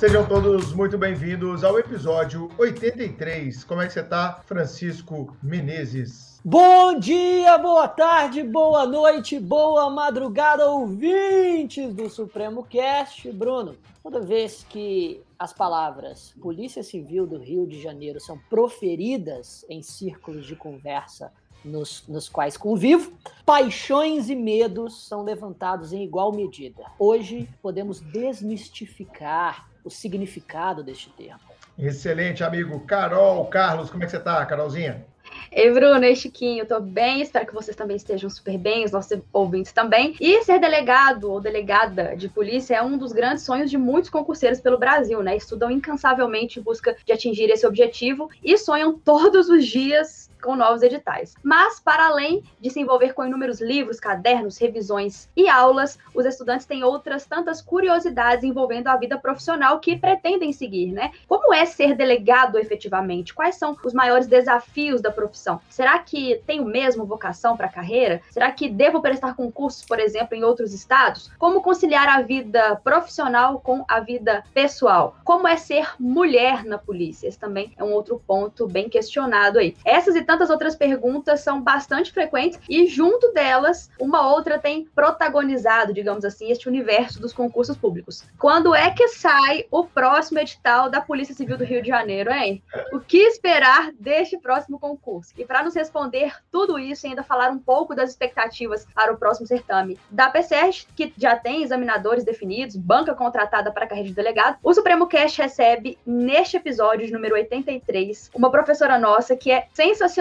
Sejam todos muito bem-vindos ao episódio 83. Como é que você está, Francisco Menezes? Bom dia, boa tarde, boa noite, boa madrugada, ouvintes do Supremo Cast. Bruno, toda vez que as palavras Polícia Civil do Rio de Janeiro são proferidas em círculos de conversa nos, nos quais convivo, paixões e medos são levantados em igual medida. Hoje podemos desmistificar o significado deste termo. Excelente, amigo. Carol, Carlos, como é que você está, Carolzinha? Ei, Bruno, ei, Chiquinho, tô bem, espero que vocês também estejam super bem, os nossos ouvintes também. E ser delegado ou delegada de polícia é um dos grandes sonhos de muitos concurseiros pelo Brasil, né? Estudam incansavelmente em busca de atingir esse objetivo e sonham todos os dias com novos editais. Mas, para além de se envolver com inúmeros livros, cadernos, revisões e aulas, os estudantes têm outras tantas curiosidades envolvendo a vida profissional que pretendem seguir, né? Como é ser delegado efetivamente? Quais são os maiores desafios da profissão? Será que tenho mesmo vocação para a carreira? Será que devo prestar concursos, por exemplo, em outros estados? Como conciliar a vida profissional com a vida pessoal? Como é ser mulher na polícia? Esse também é um outro ponto bem questionado aí. Essas e tantas outras perguntas são bastante frequentes e junto delas, uma outra tem protagonizado, digamos assim, este universo dos concursos públicos. Quando é que sai o próximo edital da Polícia Civil do Rio de Janeiro, hein? O que esperar deste próximo concurso? E para nos responder tudo isso e ainda falar um pouco das expectativas para o próximo certame da PSERG, que já tem examinadores definidos, banca contratada para a carreira de delegado, o Supremo Cast recebe neste episódio de número 83 uma professora nossa que é sensacional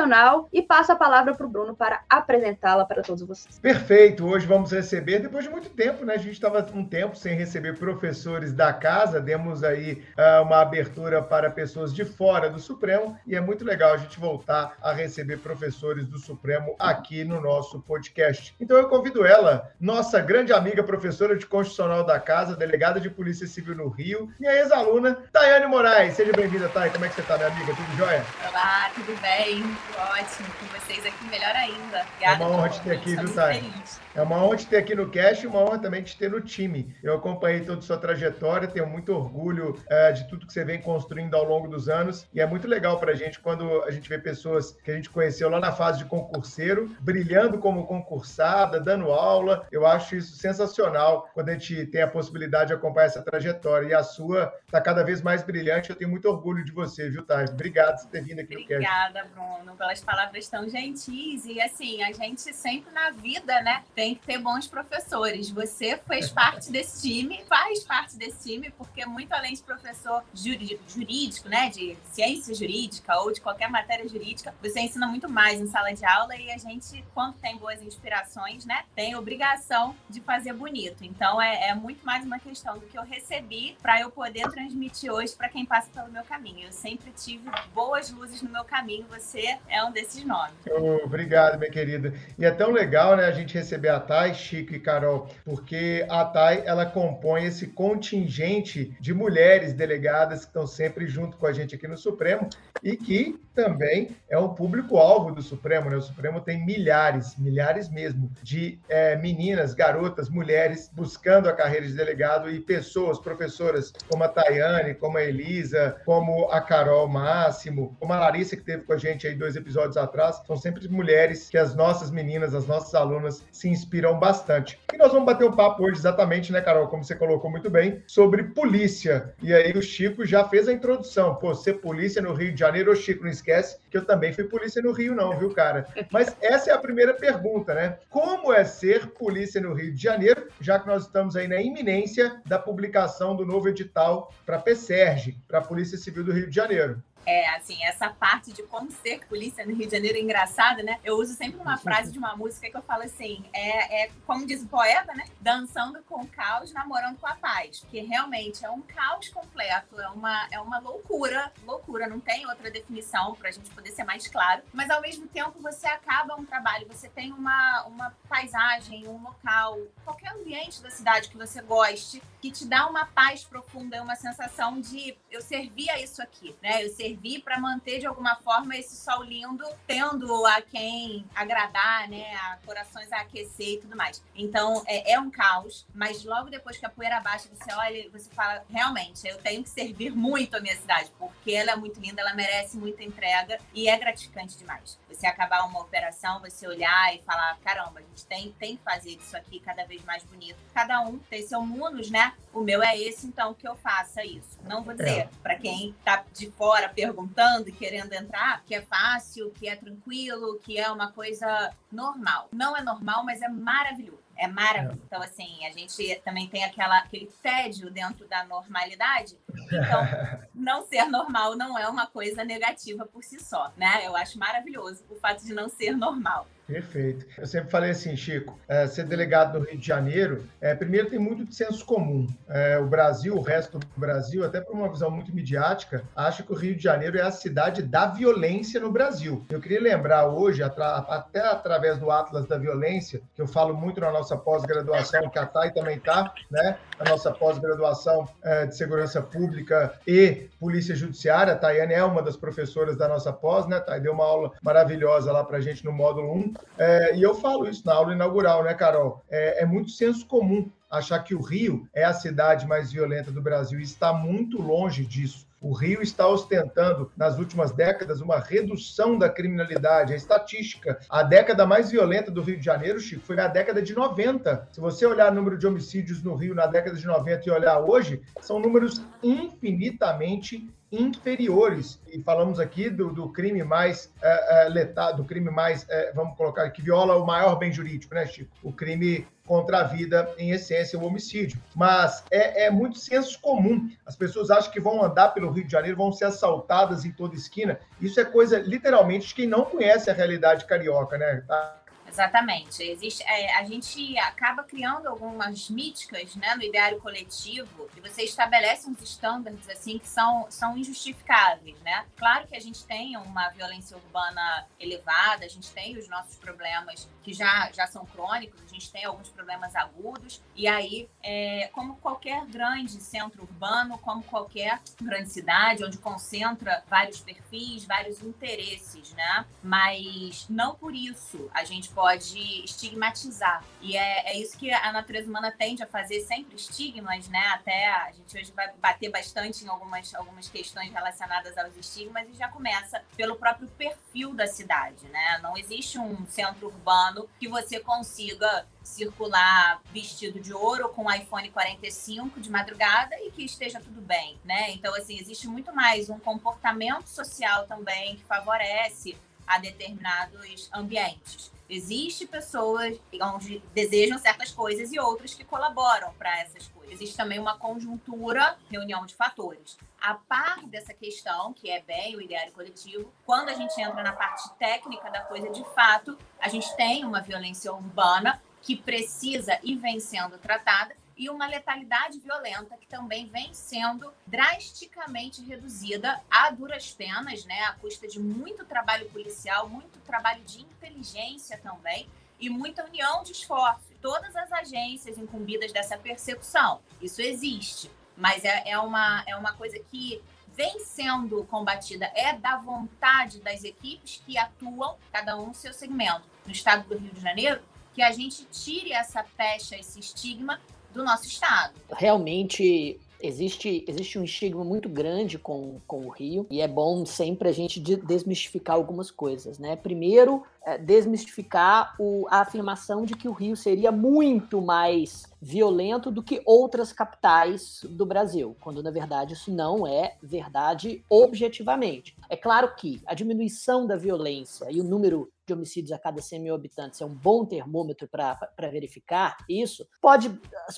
e passo a palavra para o Bruno para apresentá-la para todos vocês. Perfeito. Hoje vamos receber, depois de muito tempo, né? A gente estava um tempo sem receber professores da casa, demos aí uh, uma abertura para pessoas de fora do Supremo e é muito legal a gente voltar a receber professores do Supremo aqui no nosso podcast. Então eu convido ela, nossa grande amiga, professora de Constitucional da Casa, delegada de Polícia Civil no Rio, minha ex-aluna, Tayane Moraes. Seja bem-vinda, Thay. Como é que você está, minha amiga? Tudo jóia? Olá, tudo bem? Ótimo com vocês aqui, melhor ainda. Obrigada, é uma honra te ter aqui, viu, Thay? É uma honra te ter aqui no cast e uma honra também te ter no time. Eu acompanhei toda a sua trajetória, tenho muito orgulho é, de tudo que você vem construindo ao longo dos anos e é muito legal para a gente quando a gente vê pessoas que a gente conheceu lá na fase de concurseiro, brilhando como concursada, dando aula. Eu acho isso sensacional quando a gente tem a possibilidade de acompanhar essa trajetória e a sua está cada vez mais brilhante. Eu tenho muito orgulho de você, viu, Thay? Obrigado por ter vindo aqui Obrigada, no cast. Obrigada, Bruno, pelas palavras tão gentis e assim, a gente sempre na vida, né, tem que ter bons professores. Você fez parte desse time, faz parte desse time, porque muito além de professor jurídico, né, de ciência jurídica ou de qualquer matéria jurídica, você ensina muito mais em sala de aula e a gente, quando tem boas inspirações, né, tem obrigação de fazer bonito. Então é, é muito mais uma questão do que eu recebi para eu poder transmitir hoje para quem passa pelo meu caminho. Eu sempre tive boas luzes no meu caminho. Você é um desses nomes. Oh, obrigado, minha querida. E é tão legal, né, a gente receber a Thay, Chico e Carol, porque a Thay, ela compõe esse contingente de mulheres delegadas que estão sempre junto com a gente aqui no Supremo e que também é um público-alvo do Supremo, né? O Supremo tem milhares, milhares mesmo, de é, meninas, garotas, mulheres buscando a carreira de delegado e pessoas, professoras como a Tayane, como a Elisa, como a Carol Máximo, como a Larissa, que teve com a gente aí dois episódios atrás, são sempre mulheres que as nossas meninas, as nossas alunas se inspiram bastante. E nós vamos bater um papo hoje exatamente, né, Carol, como você colocou muito bem, sobre polícia. E aí o Chico já fez a introdução. Pô, ser polícia no Rio de Janeiro, ô Chico, não esquece que eu também fui polícia no Rio, não, viu, cara? Mas essa é a primeira pergunta, né? Como é ser polícia no Rio de Janeiro, já que nós estamos aí na iminência da publicação do novo edital para a PSERG, para a Polícia Civil do Rio de Janeiro. É, assim, essa parte de como ser polícia no Rio de Janeiro é engraçada, né? Eu uso sempre uma frase de uma música que eu falo assim, é, é como diz o poeta, né? Dançando com o caos, namorando com a paz. Porque realmente é um caos completo, é uma, é uma loucura, loucura, não tem outra definição para a gente poder ser mais claro. Mas ao mesmo tempo você acaba um trabalho, você tem uma, uma paisagem, um local, qualquer ambiente da cidade que você goste, que te dá uma paz profunda, uma sensação de eu servia isso aqui, né? Eu servia servir para manter de alguma forma esse sol lindo, tendo a quem agradar, né? A corações a aquecer e tudo mais. Então é, é um caos, mas logo depois que a poeira baixa, você olha você fala: realmente, eu tenho que servir muito a minha cidade, porque ela é muito linda, ela merece muita entrega e é gratificante demais. Você acabar uma operação, você olhar e falar: caramba, a gente tem, tem que fazer isso aqui cada vez mais bonito. Cada um tem seu munus, né? O meu é esse, então que eu faça isso. Não vou dizer é. para quem tá de fora perguntando e querendo entrar que é fácil, que é tranquilo, que é uma coisa normal. Não é normal, mas é maravilhoso. É maravilhoso. É. Então, assim, a gente também tem aquela, aquele tédio dentro da normalidade. Então, não ser normal não é uma coisa negativa por si só, né? Eu acho maravilhoso o fato de não ser normal. Perfeito. Eu sempre falei assim, Chico, é, ser delegado no Rio de Janeiro, é, primeiro tem muito de senso comum. É, o Brasil, o resto do Brasil, até por uma visão muito midiática, acha que o Rio de Janeiro é a cidade da violência no Brasil. Eu queria lembrar hoje, até através do Atlas da Violência, que eu falo muito na nossa pós-graduação, a TAI também está, né? A nossa pós-graduação é, de Segurança Pública e Polícia Judiciária. A Tayane é uma das professoras da nossa pós, né? Thay deu uma aula maravilhosa lá para gente no módulo 1. É, e eu falo isso na aula inaugural, né, Carol? É, é, muito senso comum achar que o Rio é a cidade mais violenta do Brasil e está muito longe disso. O Rio está ostentando, nas últimas décadas, uma redução da criminalidade. A estatística, a década mais violenta do Rio de Janeiro, Chico, foi na década de 90. Se você olhar o número de homicídios no Rio na década de 90 e olhar hoje, são números infinitamente inferiores. E falamos aqui do, do crime mais é, é, letal, do crime mais, é, vamos colocar, que viola o maior bem jurídico, né, Chico? O crime contra a vida, em essência, o homicídio. Mas é, é, muito senso comum. As pessoas acham que vão andar pelo Rio de Janeiro, vão ser assaltadas em toda esquina. Isso é coisa, literalmente, de quem não conhece a realidade carioca, né? Tá? Exatamente. Existe, é, a gente acaba criando algumas míticas né, no ideário coletivo e você estabelece uns estándares assim que são, são injustificáveis. Né? Claro que a gente tem uma violência urbana elevada, a gente tem os nossos problemas que já, já são crônicos, a gente tem alguns problemas agudos, e aí, é, como qualquer grande centro urbano, como qualquer grande cidade, onde concentra vários perfis, vários interesses, né? Mas não por isso a gente pode estigmatizar. E é, é isso que a natureza humana tende a fazer, sempre estigmas, né? Até a gente hoje vai bater bastante em algumas, algumas questões relacionadas aos estigmas e já começa pelo próprio perfil da cidade, né? Não existe um centro urbano que você consiga circular vestido de ouro com iPhone 45 de madrugada e que esteja tudo bem, né? Então, assim, existe muito mais um comportamento social também que favorece a determinados ambientes. Existem pessoas onde desejam certas coisas e outras que colaboram para essas coisas. Existe também uma conjuntura, reunião de fatores. A par dessa questão, que é bem o ideário coletivo, quando a gente entra na parte técnica da coisa, de fato, a gente tem uma violência urbana que precisa e vem sendo tratada, e uma letalidade violenta que também vem sendo drasticamente reduzida a duras penas, né, à custa de muito trabalho policial, muito trabalho de inteligência também e muita união de esforços. Todas as agências incumbidas dessa persecução, isso existe, mas é, é, uma, é uma coisa que vem sendo combatida, é da vontade das equipes que atuam, cada um no seu segmento. No estado do Rio de Janeiro, que a gente tire essa pecha, esse estigma do nosso estado. Realmente Existe, existe um estigma muito grande com, com o Rio e é bom sempre a gente desmistificar algumas coisas, né? Primeiro, é, desmistificar o, a afirmação de que o Rio seria muito mais violento do que outras capitais do Brasil, quando na verdade isso não é verdade objetivamente. É claro que a diminuição da violência e o número de homicídios a cada 100 mil habitantes é um bom termômetro para verificar isso, pode,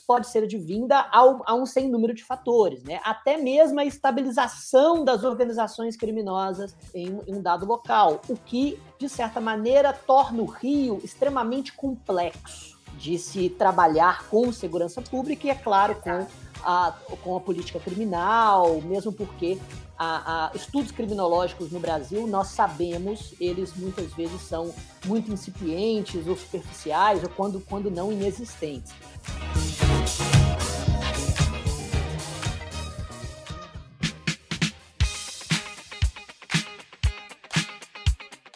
pode ser advinda ao, a um sem número de fatores, né? até mesmo a estabilização das organizações criminosas em, em um dado local, o que, de certa maneira, torna o Rio extremamente complexo de se trabalhar com segurança pública e, é claro, com a, com a política criminal, mesmo porque a, a, estudos criminológicos no Brasil, nós sabemos, eles muitas vezes são muito incipientes ou superficiais, ou quando, quando não inexistentes.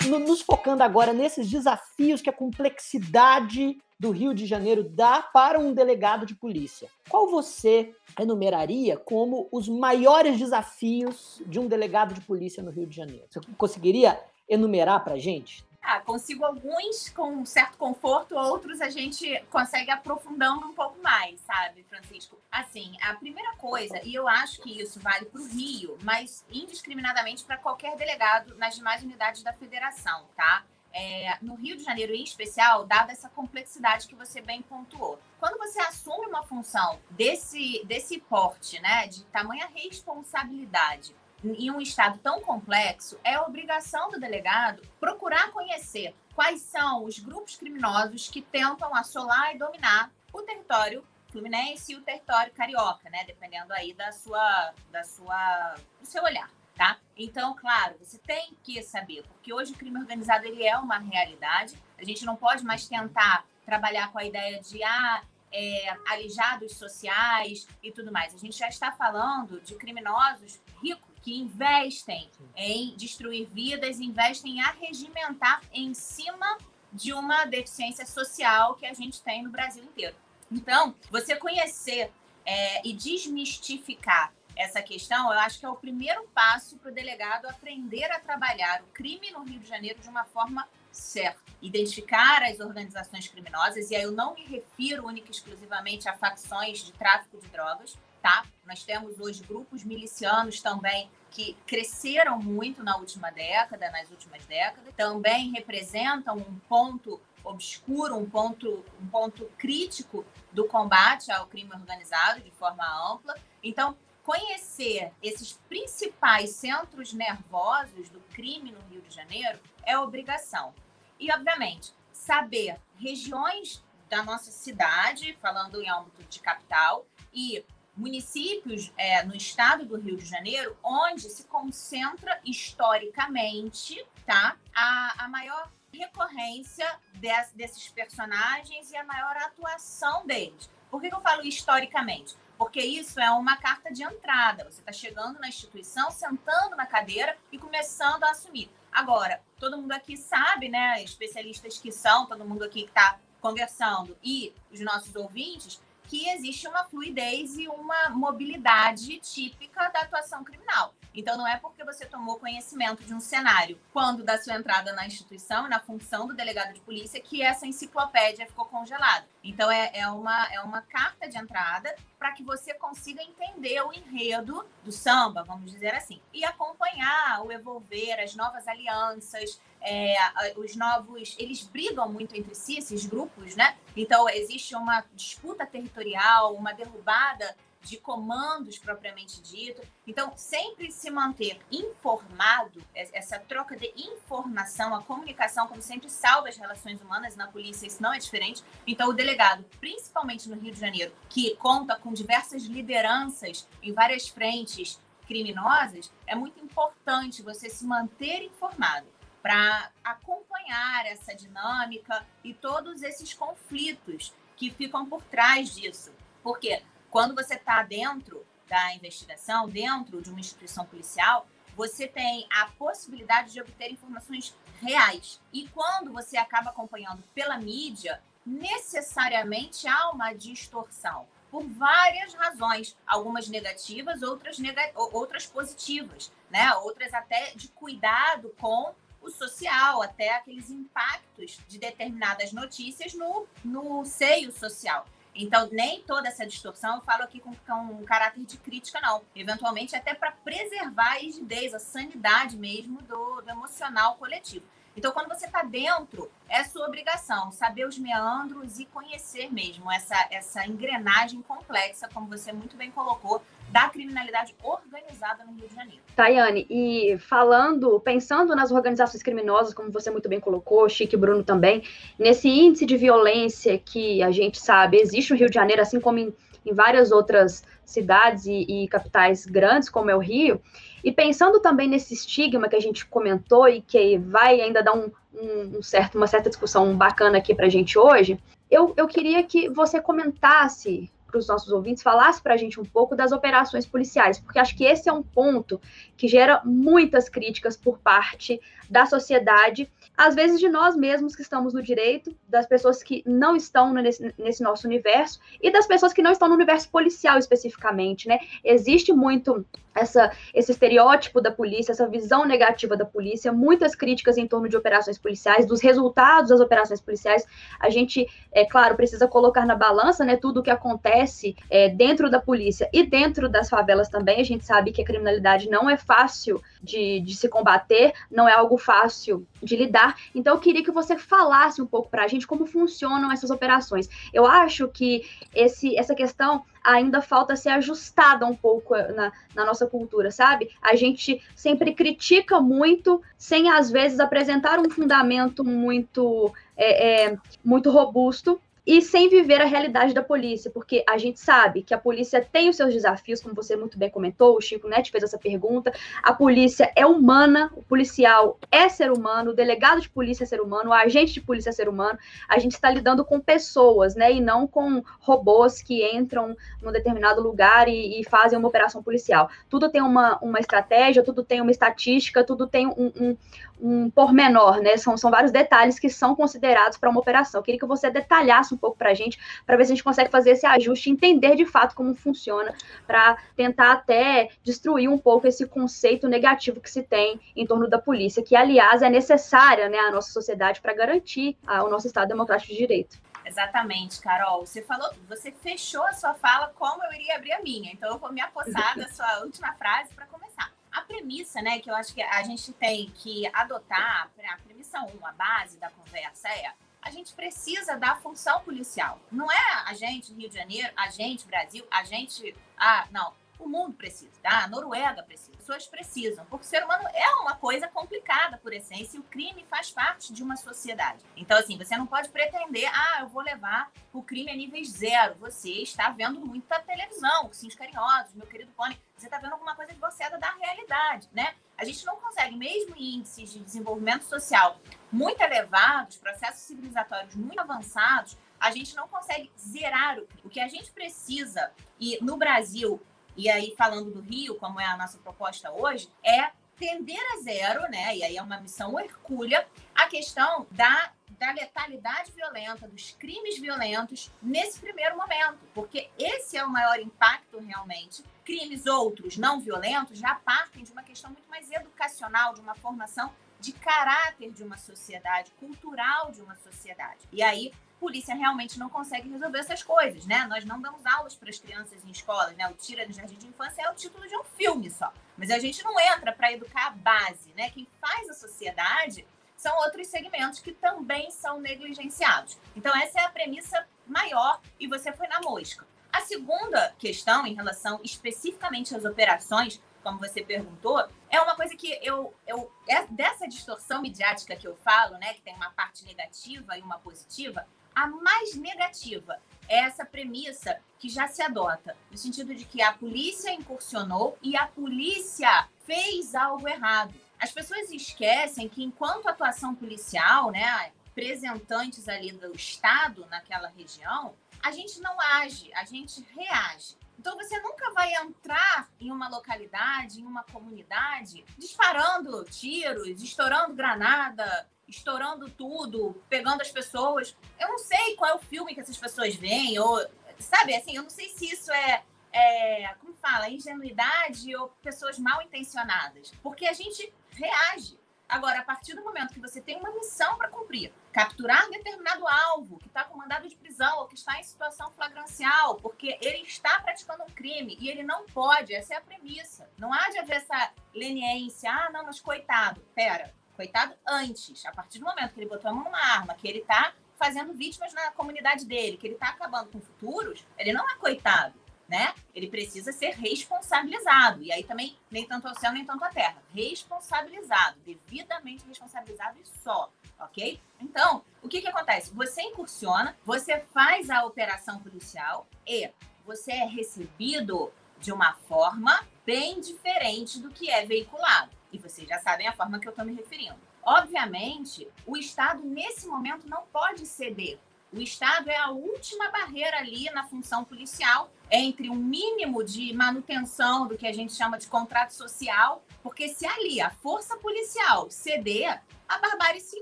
Nos focando agora nesses desafios que a complexidade do Rio de Janeiro dá para um delegado de polícia. Qual você enumeraria como os maiores desafios de um delegado de polícia no Rio de Janeiro? Você conseguiria enumerar para gente? Ah, consigo alguns com um certo conforto, outros a gente consegue aprofundando um pouco mais, sabe, Francisco? Assim, a primeira coisa, e eu acho que isso vale para o Rio, mas indiscriminadamente para qualquer delegado nas demais unidades da federação, tá? É, no Rio de Janeiro, em especial, dada essa complexidade que você bem pontuou. Quando você assume uma função desse, desse porte, né, de tamanha responsabilidade, em um estado tão complexo, é obrigação do delegado procurar conhecer quais são os grupos criminosos que tentam assolar e dominar o território fluminense e o território carioca, né? Dependendo aí da sua, da sua, do seu olhar, tá? Então, claro, você tem que saber, porque hoje o crime organizado ele é uma realidade. A gente não pode mais tentar trabalhar com a ideia de ah, é, alijados sociais e tudo mais. A gente já está falando de criminosos ricos que investem em destruir vidas, investem em arregimentar em cima de uma deficiência social que a gente tem no Brasil inteiro. Então, você conhecer é, e desmistificar essa questão, eu acho que é o primeiro passo para o delegado aprender a trabalhar o crime no Rio de Janeiro de uma forma certa. Identificar as organizações criminosas, e aí eu não me refiro única e exclusivamente a facções de tráfico de drogas, tá? Nós temos hoje grupos milicianos também que cresceram muito na última década, nas últimas décadas, também representam um ponto obscuro, um ponto, um ponto crítico do combate ao crime organizado de forma ampla. Então, conhecer esses principais centros nervosos do crime no Rio de Janeiro é obrigação. E, obviamente, saber regiões da nossa cidade, falando em âmbito de capital, e municípios é, no estado do Rio de Janeiro onde se concentra historicamente tá, a, a maior recorrência des, desses personagens e a maior atuação deles. Por que, que eu falo historicamente? Porque isso é uma carta de entrada. Você está chegando na instituição, sentando na cadeira e começando a assumir. Agora, todo mundo aqui sabe, né? Especialistas que são, todo mundo aqui que está conversando e os nossos ouvintes, que existe uma fluidez e uma mobilidade típica da atuação criminal. Então, não é porque você tomou conhecimento de um cenário quando da sua entrada na instituição, na função do delegado de polícia, que essa enciclopédia ficou congelada. Então, é, é, uma, é uma carta de entrada para que você consiga entender o enredo do samba, vamos dizer assim, e acompanhar o evolver, as novas alianças, é, os novos. Eles brigam muito entre si, esses grupos, né? Então, existe uma disputa territorial, uma derrubada de comandos propriamente dito. Então, sempre se manter informado, essa troca de informação, a comunicação, como sempre, salva as relações humanas na polícia, isso não é diferente. Então, o delegado, principalmente no Rio de Janeiro, que conta com diversas lideranças em várias frentes criminosas, é muito importante você se manter informado para acompanhar essa dinâmica e todos esses conflitos que ficam por trás disso. Porque quando você está dentro da investigação, dentro de uma instituição policial, você tem a possibilidade de obter informações reais. E quando você acaba acompanhando pela mídia, necessariamente há uma distorção por várias razões, algumas negativas, outras, neg outras positivas, né? Outras até de cuidado com o social, até aqueles impactos de determinadas notícias no, no seio social. Então, nem toda essa distorção eu falo aqui com, com um caráter de crítica, não. Eventualmente, até para preservar a rigidez, a sanidade mesmo do, do emocional coletivo. Então, quando você está dentro, é sua obrigação saber os meandros e conhecer mesmo essa, essa engrenagem complexa, como você muito bem colocou, da criminalidade organizada no Rio de Janeiro. Tayane, e falando, pensando nas organizações criminosas, como você muito bem colocou, Chique e Bruno também, nesse índice de violência que a gente sabe existe no Rio de Janeiro, assim como em, em várias outras cidades e, e, capitais grandes, como é o Rio, e pensando também nesse estigma que a gente comentou e que vai ainda dar um, um, um certo, uma certa discussão bacana aqui para a gente hoje, eu, eu queria que você comentasse para os nossos ouvintes, falasse para a gente um pouco das operações policiais, porque acho que esse é um ponto que gera muitas críticas por parte da sociedade às vezes, de nós mesmos que estamos no direito, das pessoas que não estão nesse, nesse nosso universo e das pessoas que não estão no universo policial especificamente, né? Existe muito essa, esse estereótipo da polícia, essa visão negativa da polícia, muitas críticas em torno de operações policiais, dos resultados das operações policiais. A gente, é claro, precisa colocar na balança né, tudo o que acontece é, dentro da polícia e dentro das favelas também. A gente sabe que a criminalidade não é fácil de, de se combater, não é algo fácil de lidar. Então, eu queria que você falasse um pouco para a gente como funcionam essas operações. Eu acho que esse, essa questão ainda falta ser ajustada um pouco na, na nossa cultura, sabe? A gente sempre critica muito, sem às vezes apresentar um fundamento muito, é, é, muito robusto e sem viver a realidade da polícia, porque a gente sabe que a polícia tem os seus desafios, como você muito bem comentou, o Chico Net fez essa pergunta. A polícia é humana, o policial é ser humano, o delegado de polícia é ser humano, o agente de polícia é ser humano. A gente está lidando com pessoas, né, e não com robôs que entram num determinado lugar e, e fazem uma operação policial. Tudo tem uma, uma estratégia, tudo tem uma estatística, tudo tem um, um, um pormenor, né? São, são vários detalhes que são considerados para uma operação. Eu queria que você detalhasse um pouco para a gente, para ver se a gente consegue fazer esse ajuste, entender de fato como funciona, para tentar até destruir um pouco esse conceito negativo que se tem em torno da polícia, que, aliás, é necessária né, à nossa sociedade para garantir ah, o nosso Estado democrático de direito. Exatamente, Carol. Você falou, você fechou a sua fala como eu iria abrir a minha. Então, eu vou me apossar da sua última frase para começar. A premissa, né, que eu acho que a gente tem que adotar, a premissa 1, um, a base da conversa é a gente precisa da função policial. Não é a gente Rio de Janeiro, a gente Brasil, a gente. Ah, não. O mundo precisa, tá? A Noruega precisa, as pessoas precisam, porque o ser humano é uma coisa complicada por essência e o crime faz parte de uma sociedade. Então, assim, você não pode pretender, ah, eu vou levar o crime a níveis zero. Você está vendo muita televisão, Sims Carinhosos, meu querido Pony, você está vendo alguma coisa divorciada da realidade, né? A gente não consegue, mesmo em índices de desenvolvimento social muito elevados, processos civilizatórios muito avançados, a gente não consegue zerar o crime. O que a gente precisa, e no Brasil e aí, falando do Rio, como é a nossa proposta hoje, é tender a zero, né? E aí é uma missão hercúlea, a questão da, da letalidade violenta, dos crimes violentos nesse primeiro momento, porque esse é o maior impacto realmente. Crimes outros não violentos já partem de uma questão muito mais educacional, de uma formação de caráter de uma sociedade, cultural de uma sociedade. E aí polícia realmente não consegue resolver essas coisas, né? Nós não damos aulas para as crianças em escolas, né? O Tira do Jardim de Infância é o título de um filme só. Mas a gente não entra para educar a base, né? Quem faz a sociedade são outros segmentos que também são negligenciados. Então, essa é a premissa maior e você foi na mosca. A segunda questão, em relação especificamente às operações, como você perguntou, é uma coisa que eu, eu é dessa distorção midiática que eu falo, né, que tem uma parte negativa e uma positiva, a mais negativa é essa premissa que já se adota, no sentido de que a polícia incursionou e a polícia fez algo errado. As pessoas esquecem que, enquanto atuação policial, né, representantes ali do Estado naquela região, a gente não age, a gente reage. Então você nunca vai entrar em uma localidade, em uma comunidade, disparando tiros, estourando granada, estourando tudo, pegando as pessoas. Eu não sei qual é o filme que essas pessoas veem, ou, sabe, assim, eu não sei se isso é, é como fala, ingenuidade ou pessoas mal intencionadas. Porque a gente reage. Agora, a partir do momento que você tem uma missão para cumprir, capturar determinado alvo que está com mandado de prisão ou que está em situação flagrancial, porque ele está praticando um crime e ele não pode, essa é a premissa. Não há de haver essa leniência, ah, não, mas coitado. Pera, Coitado antes, a partir do momento que ele botou a mão numa arma, que ele está fazendo vítimas na comunidade dele, que ele está acabando com futuros, ele não é coitado, né? Ele precisa ser responsabilizado. E aí também, nem tanto ao céu, nem tanto à terra. Responsabilizado, devidamente responsabilizado e só, ok? Então, o que que acontece? Você incursiona, você faz a operação policial e você é recebido de uma forma bem diferente do que é veiculado. E vocês já sabem a forma que eu estou me referindo. Obviamente, o Estado, nesse momento, não pode ceder. O Estado é a última barreira ali na função policial entre um mínimo de manutenção do que a gente chama de contrato social, porque se ali a força policial ceder, a barbárie se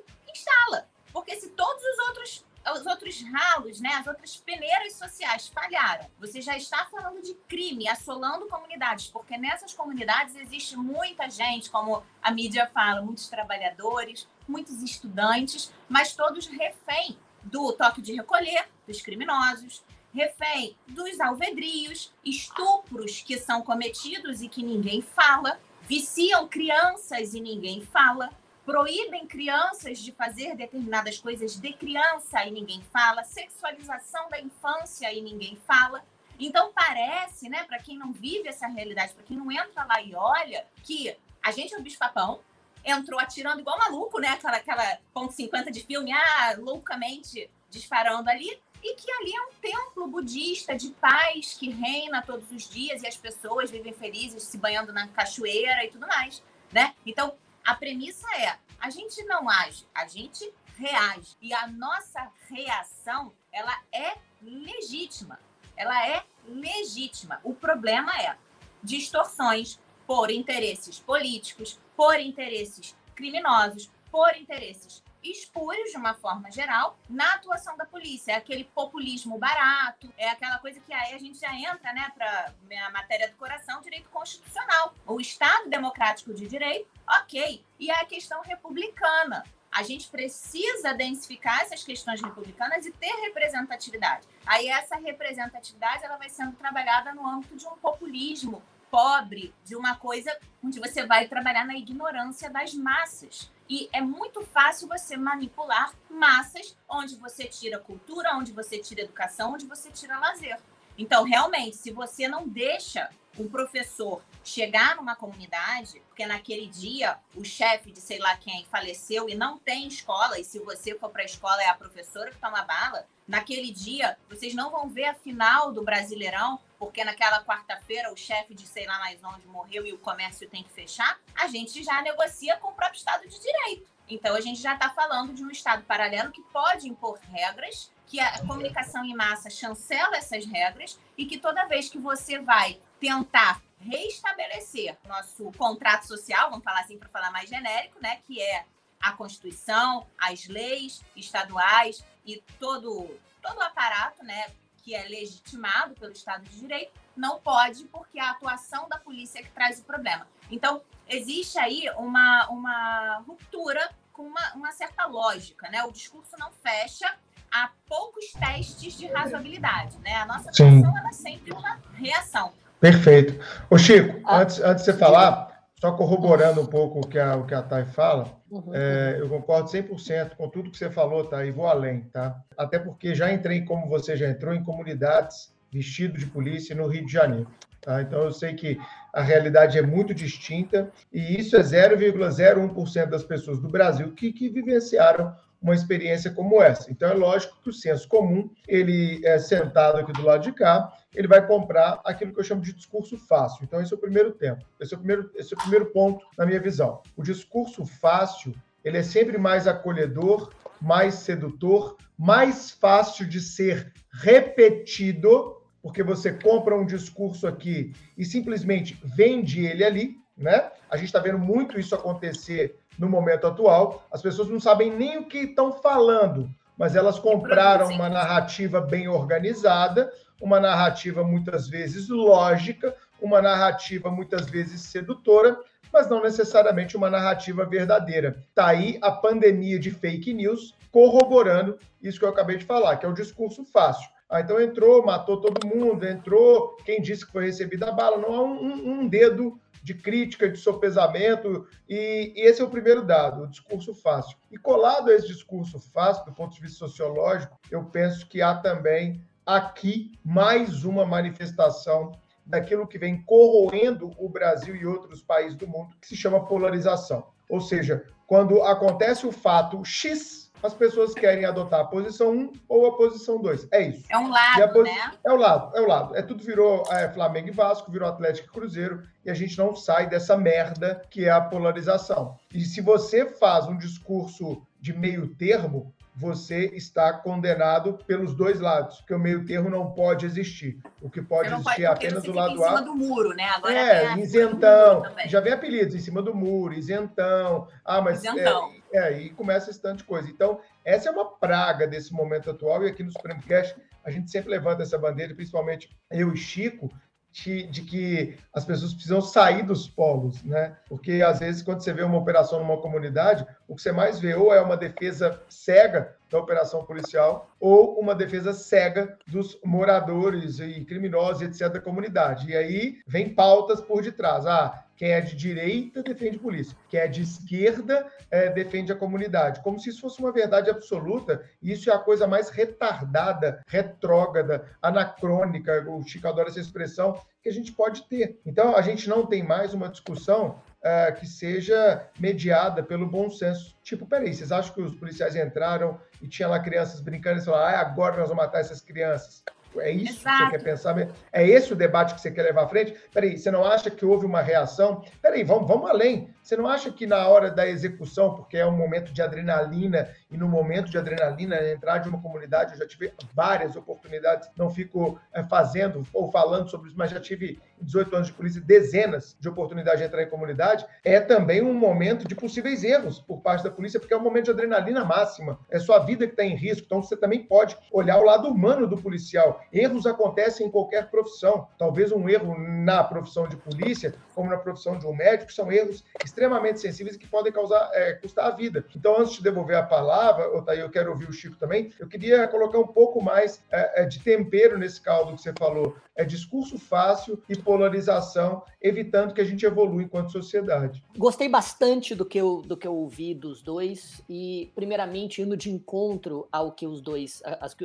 instala. Porque se todos os outros os outros ralos, né, as outras peneiras sociais falharam. Você já está falando de crime, assolando comunidades, porque nessas comunidades existe muita gente, como a mídia fala, muitos trabalhadores, muitos estudantes, mas todos refém do toque de recolher dos criminosos, refém dos alvedrios, estupros que são cometidos e que ninguém fala, viciam crianças e ninguém fala, proíbem crianças de fazer determinadas coisas de criança e ninguém fala, sexualização da infância e ninguém fala. Então parece, né, para quem não vive essa realidade, para quem não entra lá e olha, que a gente é o bicho-papão, entrou atirando igual maluco, né, aquela, aquela ponto 50 de filme, ah, loucamente disparando ali, e que ali é um templo budista de paz que reina todos os dias e as pessoas vivem felizes se banhando na cachoeira e tudo mais, né? Então, a premissa é: a gente não age, a gente reage. E a nossa reação, ela é legítima. Ela é legítima. O problema é distorções por interesses políticos, por interesses criminosos, por interesses espúrios, de uma forma geral, na atuação da polícia. É aquele populismo barato, é aquela coisa que aí a gente já entra né, para a matéria do coração, direito constitucional. O Estado democrático de direito, ok. E a questão republicana. A gente precisa densificar essas questões republicanas e ter representatividade. Aí essa representatividade ela vai sendo trabalhada no âmbito de um populismo pobre, de uma coisa onde você vai trabalhar na ignorância das massas. E é muito fácil você manipular massas onde você tira cultura, onde você tira educação, onde você tira lazer. Então, realmente, se você não deixa um professor chegar numa comunidade, porque naquele dia o chefe de sei lá quem faleceu e não tem escola, e se você for para a escola é a professora que toma bala, naquele dia vocês não vão ver a final do Brasileirão, porque naquela quarta-feira o chefe de sei lá mais onde morreu e o comércio tem que fechar, a gente já negocia com o próprio Estado de Direito. Então a gente já está falando de um Estado paralelo que pode impor regras, que a comunicação em massa chancela essas regras e que toda vez que você vai tentar reestabelecer nosso contrato social, vamos falar assim para falar mais genérico, né, que é a Constituição, as leis estaduais e todo todo o aparato, né, que é legitimado pelo Estado de Direito, não pode porque a atuação da polícia é que traz o problema. Então, existe aí uma, uma ruptura com uma, uma certa lógica, né? O discurso não fecha a poucos testes de razoabilidade, né? A nossa atuação é sempre uma reação. Perfeito. Ô, Chico, ah, antes, antes de você falar, só corroborando um pouco o que a, o que a Thay fala, uhum. é, eu concordo 100% com tudo que você falou, tá? E vou além, tá? Até porque já entrei, como você já entrou, em comunidades vestido de polícia no Rio de Janeiro. Tá? Então, eu sei que a realidade é muito distinta e isso é 0,01% das pessoas do Brasil que, que vivenciaram uma experiência como essa. Então, é lógico que o senso comum, ele é sentado aqui do lado de cá, ele vai comprar aquilo que eu chamo de discurso fácil. Então, esse é o primeiro tempo. Esse é o primeiro, esse é o primeiro ponto na minha visão. O discurso fácil, ele é sempre mais acolhedor, mais sedutor, mais fácil de ser repetido, porque você compra um discurso aqui e simplesmente vende ele ali, né? A gente está vendo muito isso acontecer no momento atual. As pessoas não sabem nem o que estão falando, mas elas compraram uma narrativa bem organizada, uma narrativa muitas vezes lógica, uma narrativa muitas vezes sedutora, mas não necessariamente uma narrativa verdadeira. Está aí a pandemia de fake news corroborando isso que eu acabei de falar, que é o discurso fácil. Ah, então entrou, matou todo mundo, entrou, quem disse que foi recebida a bala, não há um, um dedo de crítica, de sopesamento, e, e, esse é o primeiro dado, o discurso fácil. E colado a esse discurso fácil, do ponto de vista sociológico, eu penso que há também aqui mais uma manifestação daquilo que vem corroendo o Brasil e outros países do mundo, que se chama polarização. Ou seja, quando acontece o fato X, as pessoas querem adotar a posição 1 ou a posição 2. É isso. É um lado, né? É o lado, é o lado. É tudo virou é, Flamengo e Vasco, virou Atlético e Cruzeiro, e a gente não sai dessa merda que é a polarização. E se você faz um discurso de meio termo, você está condenado pelos dois lados, porque o meio termo não pode existir. O que pode existir é apenas do lado A. Em cima do muro, né? Agora é, isentão. Já vem apelidos, em cima do muro, isentão. Ah, mas. Isentão. É, é, e começa esse tanto de coisa. Então, essa é uma praga desse momento atual, e aqui no Supremo Cast a gente sempre levanta essa bandeira, principalmente eu e Chico, de, que as pessoas precisam sair dos polos, né? Porque às vezes quando você vê uma operação numa comunidade, o que você mais vê ou é uma defesa cega da operação policial ou uma defesa cega dos moradores e criminosos, etc., da comunidade. E aí vem pautas por detrás. Ah, quem é de direita defende polícia, quem é de esquerda é, defende a comunidade, como se isso fosse uma verdade absoluta. E isso é a coisa mais retardada, retrógrada, anacrônica, o Chico adora essa expressão, que a gente pode ter. Então, a gente não tem mais uma discussão uh, que seja mediada pelo bom senso. Tipo, peraí, vocês acham que os policiais entraram e tinha lá crianças brincando e falaram, ah, agora nós vamos matar essas crianças? É isso Exato. que você quer pensar? É esse o debate que você quer levar à frente? Peraí, você não acha que houve uma reação? Peraí, vamos, vamos além. Você não acha que na hora da execução, porque é um momento de adrenalina, e no momento de adrenalina, entrar de uma comunidade, eu já tive várias oportunidades, não fico é, fazendo ou falando sobre isso, mas já tive 18 anos de polícia dezenas de oportunidades de entrar em comunidade, é também um momento de possíveis erros por parte da polícia, porque é um momento de adrenalina máxima, é sua vida que está em risco, então você também pode olhar o lado humano do policial. Erros acontecem em qualquer profissão, talvez um erro na profissão de polícia, como na profissão de um médico, são erros extremamente sensíveis que podem causar, é, custar a vida. Então, antes de devolver a palavra, Otaí, eu quero ouvir o Chico também, eu queria colocar um pouco mais é, é de tempero nesse caldo que você falou. É discurso fácil e polarização, evitando que a gente evolua enquanto sociedade. Gostei bastante do que eu, do que eu ouvi dos dois e, primeiramente, indo de encontro ao que os dois,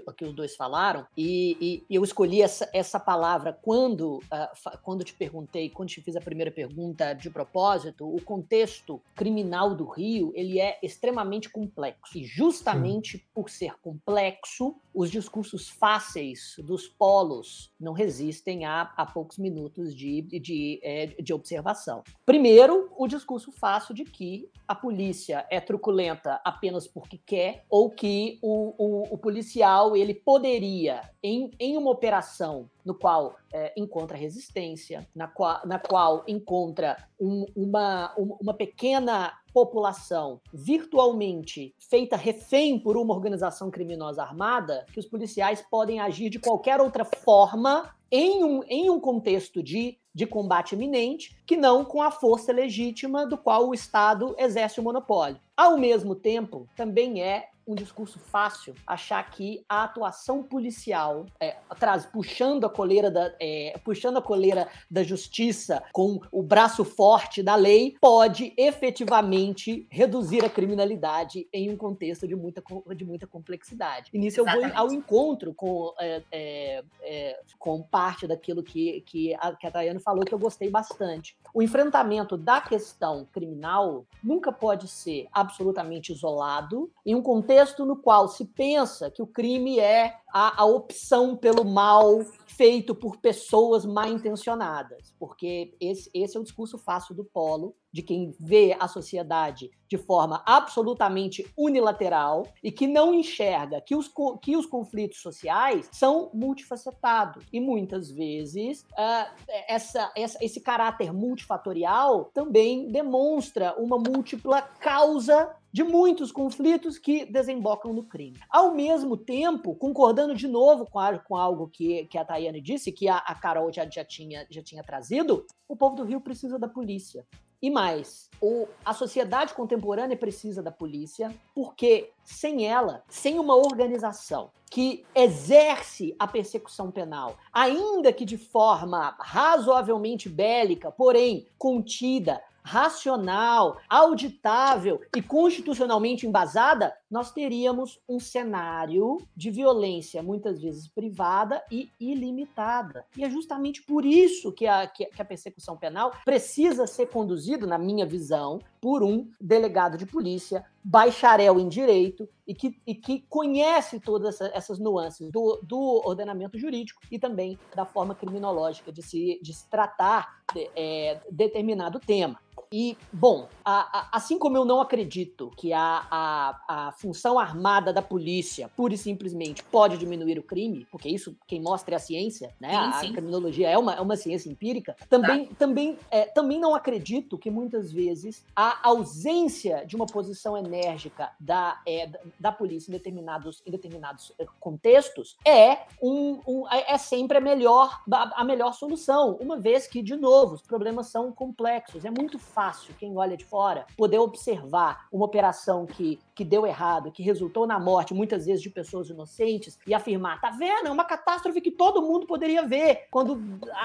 ao que os dois falaram, e, e, eu escolhi essa, essa palavra quando, uh, quando te perguntei, quando te fiz a primeira pergunta de propósito, o contexto criminal do Rio, ele é extremamente complexo. E justamente Sim. por ser complexo, os discursos fáceis dos polos não resistem a, a poucos minutos de, de, é, de observação. Primeiro, o discurso fácil de que a polícia é truculenta apenas porque quer, ou que o, o, o policial ele poderia, em, em uma operação no qual é, encontra resistência, na qual, na qual encontra um, uma, uma pequena população virtualmente feita refém por uma organização criminosa armada, que os policiais podem agir de qualquer outra forma em um, em um contexto de, de combate iminente, que não com a força legítima do qual o Estado exerce o monopólio. Ao mesmo tempo, também é um discurso fácil achar que a atuação policial é, traz puxando a coleira da é, puxando a coleira da justiça com o braço forte da lei pode efetivamente reduzir a criminalidade em um contexto de muita, de muita complexidade. E nisso Exatamente. eu vou ao encontro com, é, é, é, com parte daquilo que, que, a, que a falou que eu gostei bastante. O enfrentamento da questão criminal nunca pode ser absolutamente isolado em um contexto contexto no qual se pensa que o crime é a, a opção pelo mal feito por pessoas mal intencionadas, porque esse, esse é o discurso fácil do polo, de quem vê a sociedade de forma absolutamente unilateral e que não enxerga que os, que os conflitos sociais são multifacetados. E muitas vezes uh, essa, essa, esse caráter multifatorial também demonstra uma múltipla causa de muitos conflitos que desembocam no crime. Ao mesmo tempo, concordando de novo com, a, com algo que, que a Tayane disse, que a, a Carol já, já, tinha, já tinha trazido, o povo do Rio precisa da polícia. E mais, o, a sociedade contemporânea precisa da polícia, porque sem ela, sem uma organização que exerce a persecução penal, ainda que de forma razoavelmente bélica, porém contida, racional, auditável e constitucionalmente embasada, nós teríamos um cenário de violência, muitas vezes privada e ilimitada. E é justamente por isso que a, que a persecução penal precisa ser conduzida, na minha visão, por um delegado de polícia, bacharel em direito e que, e que conhece todas essa, essas nuances do, do, ordenamento jurídico e também da forma criminológica de se, de se tratar de, é, determinado tema. E, bom, a, a, assim como eu não acredito que a, a, a função armada da polícia, pura e simplesmente, pode diminuir o crime, porque isso quem mostra é a ciência, né? Sim, sim. A criminologia é uma, é uma ciência empírica. Também, tá. também, é, também não acredito que muitas vezes a ausência de uma posição enérgica da, é, da, da, polícia em determinados, em determinados é, contextos é, um, um, é, é sempre a melhor, a melhor solução, uma vez que, de novo, os problemas são complexos. É muito fácil quem olha de fora poder observar uma operação que, que deu errado, que resultou na morte, muitas vezes, de pessoas inocentes, e afirmar: tá vendo? É uma catástrofe que todo mundo poderia ver, quando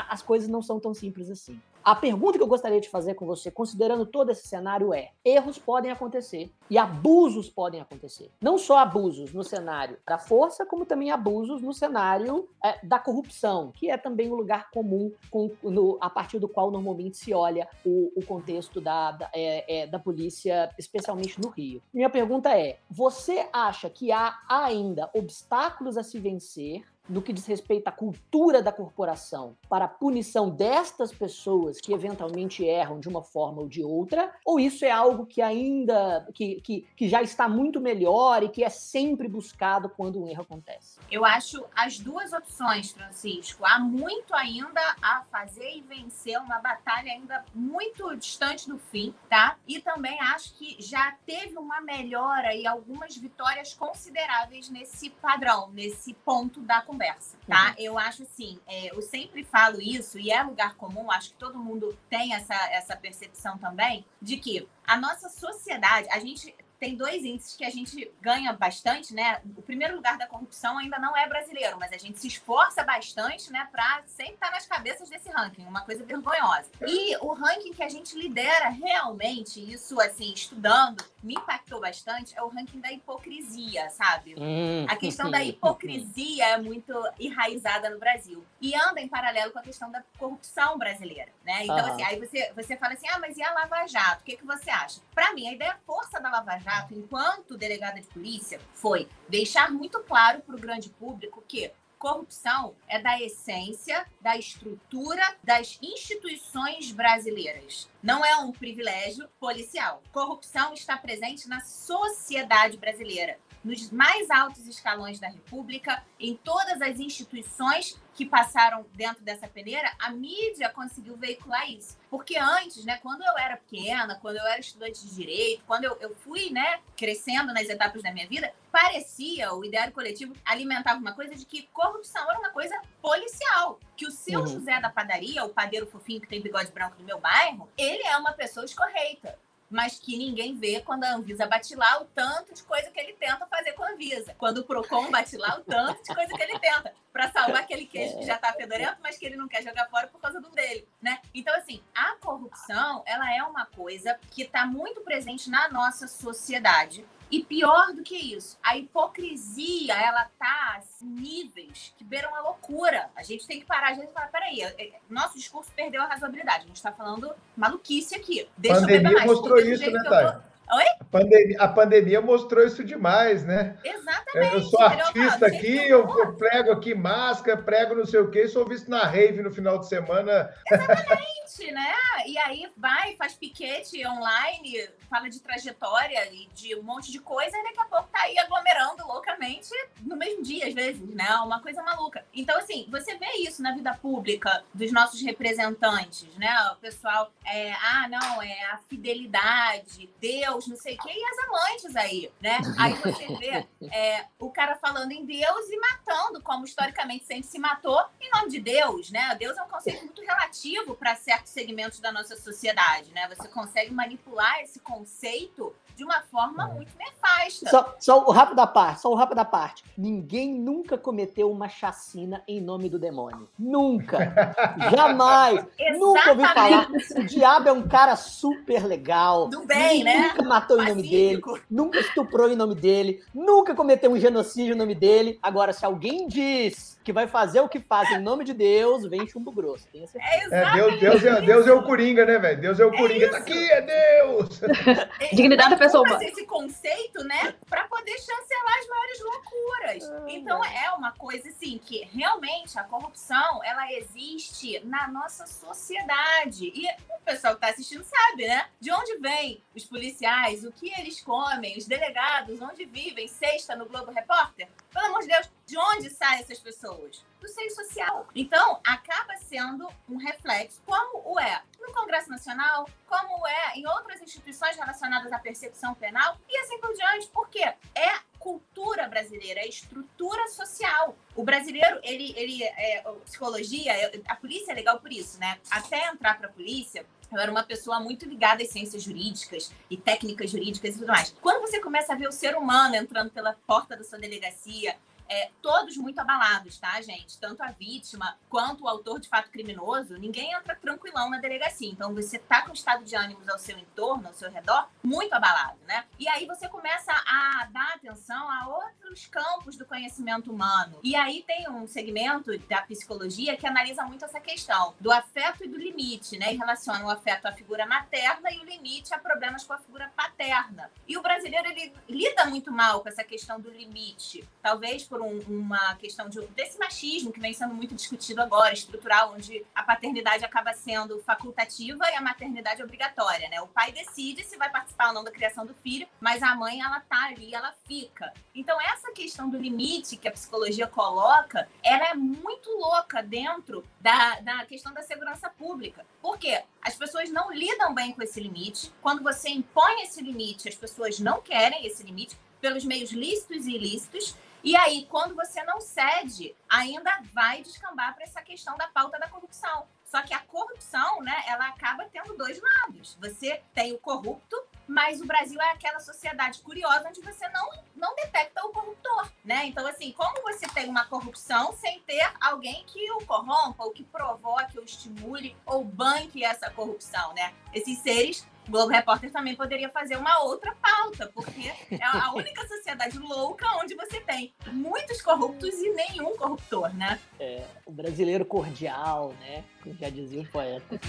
as coisas não são tão simples assim. A pergunta que eu gostaria de fazer com você, considerando todo esse cenário, é: erros podem acontecer e abusos podem acontecer. Não só abusos no cenário da força, como também abusos no cenário é, da corrupção, que é também um lugar comum com, no, a partir do qual normalmente se olha o, o contexto da, da, é, é, da polícia, especialmente no Rio. Minha pergunta é: você acha que há ainda obstáculos a se vencer no que diz respeito à cultura da corporação para a punição destas pessoas que eventualmente erram de uma forma ou de outra? Ou isso é algo que ainda que, que, que já está muito melhor e que é sempre buscado quando um erro acontece? Eu acho as duas opções, Francisco. Há muito ainda a fazer e vencer uma batalha ainda muito distante do fim, tá? E também acho que já teve uma melhora e algumas vitórias consideráveis nesse padrão, nesse ponto da conversa, tá? Uhum. Eu acho assim, é, eu sempre falo isso e é lugar comum, acho que todo mundo tem essa, essa percepção também, de que a nossa sociedade, a gente tem dois índices que a gente ganha bastante, né? O primeiro lugar da corrupção ainda não é brasileiro, mas a gente se esforça bastante, né, para sempre estar nas cabeças desse ranking, uma coisa vergonhosa. E o ranking que a gente lidera realmente, isso assim, estudando, me impactou bastante, é o ranking da hipocrisia, sabe? Hum. A questão da hipocrisia é muito enraizada no Brasil e anda em paralelo com a questão da corrupção brasileira, né? Então, assim, aí você, você fala assim, ah, mas e a Lava Jato? O que, que você acha? Para mim, a ideia força da Lava Jato enquanto delegada de polícia, foi deixar muito claro para o grande público que corrupção é da essência, da estrutura das instituições brasileiras. Não é um privilégio policial. Corrupção está presente na sociedade brasileira nos mais altos escalões da República, em todas as instituições que passaram dentro dessa peneira, a mídia conseguiu veicular isso. Porque antes, né, quando eu era pequena, quando eu era estudante de direito, quando eu, eu fui né, crescendo nas etapas da minha vida, parecia, o ideário coletivo alimentava uma coisa de que corrupção era uma coisa policial. Que o seu uhum. José da padaria, o padeiro fofinho que tem bigode branco do meu bairro, ele é uma pessoa escorreita mas que ninguém vê quando a Anvisa bate lá o tanto de coisa que ele tenta fazer com a Anvisa. Quando o Procon bate lá o tanto de coisa que ele tenta para salvar aquele queijo que já está fedorento, mas que ele não quer jogar fora por causa do dele, né? Então assim, a corrupção, ela é uma coisa que está muito presente na nossa sociedade e pior do que isso, a hipocrisia, ela tá assim, níveis que beiram a loucura. A gente tem que parar, a gente falar, peraí, é, é, nosso discurso perdeu a razoabilidade. A gente tá falando maluquice aqui. Deixa Pandemia eu beber mais. mostrou isso, né, Thay? Oi? A pandemia, a pandemia, mostrou isso demais, né? Exatamente. Eu sou artista aqui, eu, eu, prego aqui máscara, prego não sei o quê, sou visto na rave no final de semana. Exatamente, né? E aí vai, faz piquete online, fala de trajetória e de um monte de coisa, e daqui a pouco tá aí aglomerando loucamente no mesmo dia, às vezes, né? Uma coisa maluca. Então, assim, você vê isso na vida pública dos nossos representantes, né? O pessoal, é, ah, não, é a fidelidade, Deus não sei o quê, e as amantes aí, né? Aí você vê é, o cara falando em Deus e matando, como historicamente sempre se matou, em nome de Deus, né? Deus é um conceito muito relativo para certos segmentos da nossa sociedade, né? Você consegue manipular esse conceito de uma forma muito nefasta. Só, só o rápido da parte, só o rápido da parte. Ninguém nunca cometeu uma chacina em nome do demônio. Nunca. Jamais. nunca ouvi falar. O diabo é um cara super legal. Do bem, né? Nunca matou Pacífico. em nome dele. Nunca estuprou em nome dele. Nunca cometeu um genocídio em nome dele. Agora, se alguém diz que vai fazer o que faz em nome de Deus, vem chumbo grosso. Tenha certeza. É, é Deus, Deus, é, Deus é o Coringa, né, velho? Deus é o é Coringa. Tá aqui, é Deus! Dignidade da pessoa. esse conceito, né, para poder chancelar as maiores loucuras. Então é uma coisa assim que realmente a corrupção ela existe na nossa sociedade. E o pessoal que está assistindo sabe, né? De onde vêm os policiais, o que eles comem, os delegados, onde vivem, sexta no Globo Repórter? Pelo amor de Deus, de onde saem essas pessoas? Do seio social. Então, acaba sendo um reflexo, como o é no Congresso Nacional, como é em outras instituições relacionadas à persecução penal e assim por diante, porque é cultura brasileira, é estrutura social. O brasileiro, ele, ele é, psicologia, a polícia é legal por isso, né? Até entrar para a polícia, eu era uma pessoa muito ligada às ciências jurídicas e técnicas jurídicas e tudo mais. Quando você começa a ver o ser humano entrando pela porta da sua delegacia, é, todos muito abalados, tá, gente? Tanto a vítima quanto o autor de fato criminoso, ninguém entra tranquilão na delegacia. Então você tá com o estado de ânimos ao seu entorno, ao seu redor, muito abalado, né? E aí você começa a dar atenção a outros campos do conhecimento humano. E aí tem um segmento da psicologia que analisa muito essa questão do afeto e do limite, né? E relaciona o afeto à figura materna e o limite a problemas com a figura paterna. E o brasileiro, ele lida muito mal com essa questão do limite. Talvez por um, uma questão de, desse machismo que vem sendo muito discutido agora, estrutural, onde a paternidade acaba sendo facultativa e a maternidade obrigatória, né? O pai decide se vai participar ou não da criação do filho, mas a mãe, ela tá ali, ela fica. Então, essa questão do limite que a psicologia coloca, ela é muito louca dentro da, da questão da segurança pública. Por quê? As pessoas não lidam bem com esse limite. Quando você impõe esse limite, as pessoas não querem esse limite pelos meios lícitos e ilícitos. E aí, quando você não cede, ainda vai descambar para essa questão da pauta da corrupção. Só que a corrupção, né, ela acaba tendo dois lados. Você tem o corrupto, mas o Brasil é aquela sociedade curiosa onde você não, não detecta o corruptor, né? Então, assim, como você tem uma corrupção sem ter alguém que o corrompa, ou que provoque, ou estimule, ou banque essa corrupção, né? Esses seres o Globo Repórter também poderia fazer uma outra pauta, porque é a única sociedade louca onde você tem muitos corruptos e nenhum corruptor, né? É, o brasileiro cordial, né? Como já dizia o poeta.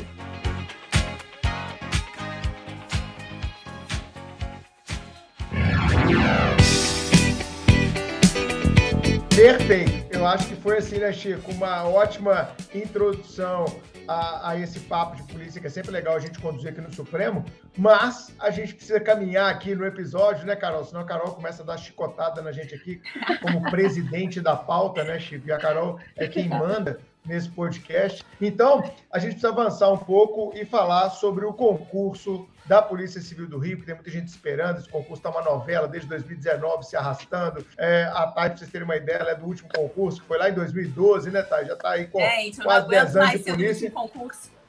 Perfeito. Eu acho que foi assim, né, Chico? Uma ótima introdução a, a, esse papo de polícia, que é sempre legal a gente conduzir aqui no Supremo, mas a gente precisa caminhar aqui no episódio, né, Carol? Senão a Carol começa a dar chicotada na gente aqui como presidente da pauta, né, Chico? E a Carol é quem manda nesse podcast. Então, a gente precisa avançar um pouco e falar sobre o concurso da Polícia Civil do Rio, que tem muita gente esperando. Esse concurso está uma novela desde 2019 se arrastando. É, a Thay, para vocês terem uma ideia, ela é do último concurso, que foi lá em 2012, né, Thay? Já está aí com Gente, quase 10 anos de polícia.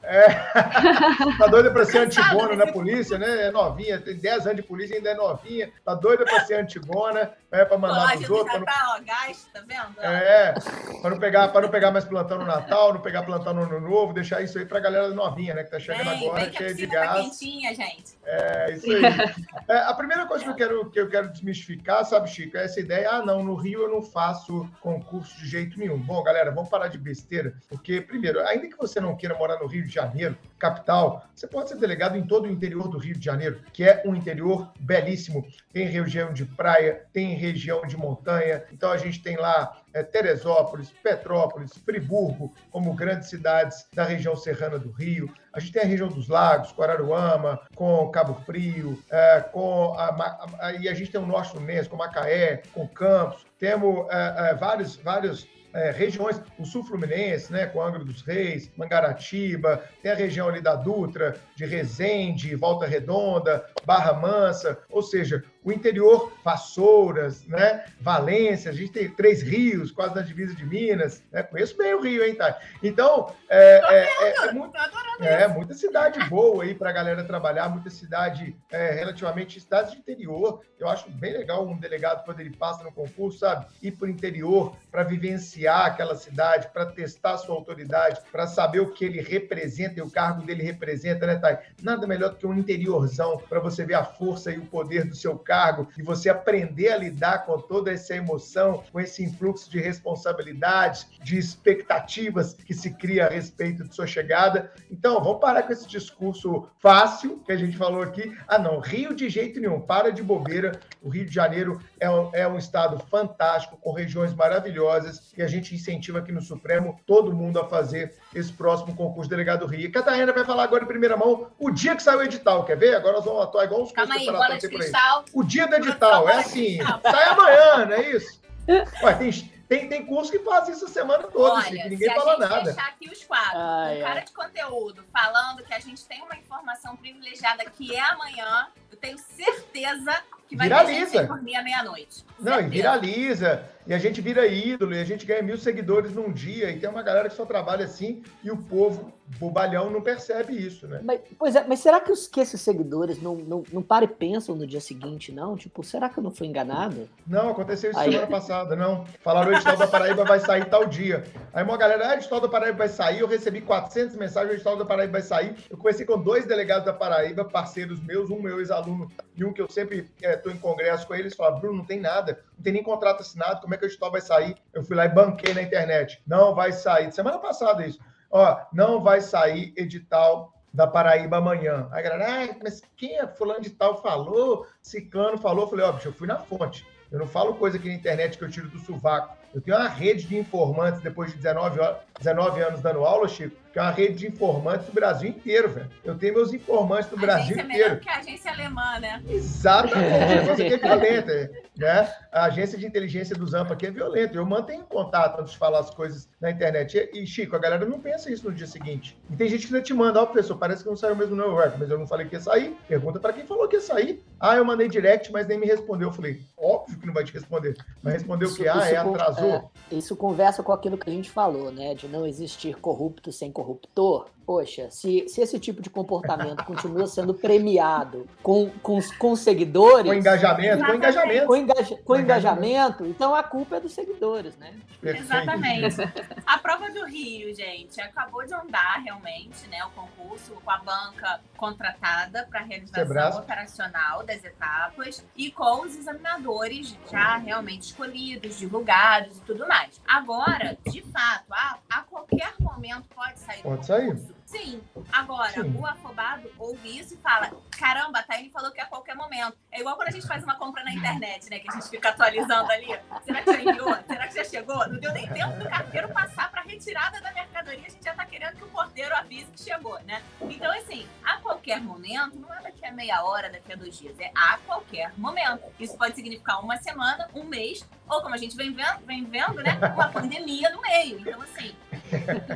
É. tá doida para ser Antigona na polícia, né? É novinha, tem 10 anos de polícia, ainda é novinha. Tá doida para ser Antigona, é para mandar Pô, pros outros. Já não... tá, ó, gasto, tá vendo? É, para não, pegar, não pegar mais plantão no Natal, não pegar plantão no Ano Novo, deixar isso aí pra galera novinha, né? Que tá chegando bem, agora, cheia de gás. Tá quentinha, gente. É, isso aí. É, a primeira coisa que eu, quero, que eu quero desmistificar, sabe, Chico, é essa ideia, ah, não, no Rio eu não faço concurso de jeito nenhum. Bom, galera, vamos parar de besteira, porque, primeiro, ainda que você não queira morar no Rio de Janeiro, capital, você pode ser delegado em todo o interior do Rio de Janeiro, que é um interior belíssimo. Tem região de praia, tem região de montanha, então a gente tem lá é, Teresópolis, Petrópolis, Friburgo, como grandes cidades da região serrana do Rio. A gente tem a região dos lagos, com Araruama, com Cabo Frio, é, com a, a, e a gente tem o norte fluminense, com Macaé, com Campos. Temos é, é vários, vários é, regiões, o sul fluminense, né, com Angra dos Reis, Mangaratiba, tem a região ali da Dutra, de Resende, Volta Redonda, Barra Mansa, ou seja, o interior, Vassouras, né? Valência, a gente tem três rios, quase na divisa de Minas, né? Conheço bem o Rio, hein, tá? Então, é, é, é, é, muito, é muita cidade boa aí para a galera trabalhar, muita cidade, é, relativamente, cidades de interior. Eu acho bem legal um delegado, quando ele passa no concurso, sabe? Ir para o interior para vivenciar aquela cidade, para testar sua autoridade, para saber o que ele representa e o cargo dele representa, né, Thay? Nada melhor do que um interiorzão para você ver a força e o poder do seu cargo cargo e você aprender a lidar com toda essa emoção, com esse influxo de responsabilidades, de expectativas que se cria a respeito de sua chegada. Então, vamos parar com esse discurso fácil que a gente falou aqui. Ah, não, Rio de jeito nenhum, para de bobeira. O Rio de Janeiro é um, é um estado fantástico, com regiões maravilhosas, e a gente incentiva aqui no Supremo todo mundo a fazer esse próximo concurso delegado Rio. E Catarina vai falar agora em primeira mão o dia que saiu o edital, quer ver? Agora nós vamos atuar igual uns Calma aí, bola de cristal. O dia do edital, é assim, sai amanhã, não é isso? Ué, tem, tem, tem curso que faz isso a semana toda, Olha, Chico, ninguém se fala nada. deixar aqui os quatro, Ai, um cara ai. de conteúdo, falando que a gente tem uma informação privilegiada que é amanhã, eu tenho certeza que vai ter gente Viraliza. sem dormir à meia-noite. Não, e Certeza. viraliza, e a gente vira ídolo, e a gente ganha mil seguidores num dia, e tem uma galera que só trabalha assim, e o povo, bobalhão, não percebe isso, né? Mas, pois é, mas será que, os, que esses seguidores não, não, não param e pensam no dia seguinte, não? Tipo, será que eu não fui enganado? Não, aconteceu isso Aí. semana passada, não. Falaram o edital da Paraíba vai sair tal dia. Aí uma galera, ah, o edital da Paraíba vai sair, eu recebi 400 mensagens, o edital da Paraíba vai sair. Eu conheci com dois delegados da Paraíba, parceiros meus, um meu ex-aluno e um que eu sempre estou em congresso com eles, falaram, Bruno, não tem nada, não tem nem contrato assinado, como é que o edital vai sair? Eu fui lá e banquei na internet. Não vai sair. Semana passada isso. Ó, não vai sair edital da Paraíba amanhã. Aí a galera, ah, mas quem é fulano de tal falou? Ciclano falou. Eu falei, ó, bicho, eu fui na fonte. Eu não falo coisa aqui na internet que eu tiro do sovaco. Eu tenho uma rede de informantes depois de 19, horas- 19 anos dando aula, Chico, que é uma rede de informantes do Brasil inteiro, velho. Eu tenho meus informantes do A Brasil agência é melhor inteiro. que a agência alemã, né? Exatamente, o negócio aqui é violento, é, né? A agência de inteligência do Zampa aqui é violenta. Eu mantenho contato antes de falar as coisas na internet. E, Chico, a galera não pensa isso no dia seguinte. E tem gente que ainda te manda, ó, professor, parece que não saiu mesmo não, Roberto, mas eu não falei que ia sair. Pergunta pra quem falou que ia sair. Ah, eu mandei direct, mas nem me respondeu. Eu falei, óbvio que não vai te responder. Mas respondeu Isso- que, ah, é, atrasou. é, isso conversa com aquilo que a gente falou, né? De não existir corrupto sem corruptor. Poxa, se, se esse tipo de comportamento continua sendo premiado com, com, com seguidores. Com engajamento, com engajamento. com, engaja- com Com engajamento, então a culpa é dos seguidores, né? Exatamente. A prova do Rio, gente, acabou de andar realmente, né? O concurso com a banca contratada para realização Sebrasp. operacional das etapas e com os examinadores já realmente escolhidos, divulgados e tudo mais. Agora, de fato, a, a qualquer momento pode sair do Pode sair. concurso. Sim. Agora, Sim. o afobado ouve isso e fala: caramba, a Taine falou que é a qualquer momento. É igual quando a gente faz uma compra na internet, né? Que a gente fica atualizando ali. Será que já enviou? Será que já chegou? Não deu nem tempo do carteiro passar para retirada da mercadoria, a gente já tá querendo que o porteiro avise que chegou, né? Então, assim, a qualquer momento, não é daqui a meia hora, daqui a dois dias, é a qualquer momento. Isso pode significar uma semana, um mês, ou como a gente vem vendo, vem vendo né? Uma pandemia no meio. Então, assim,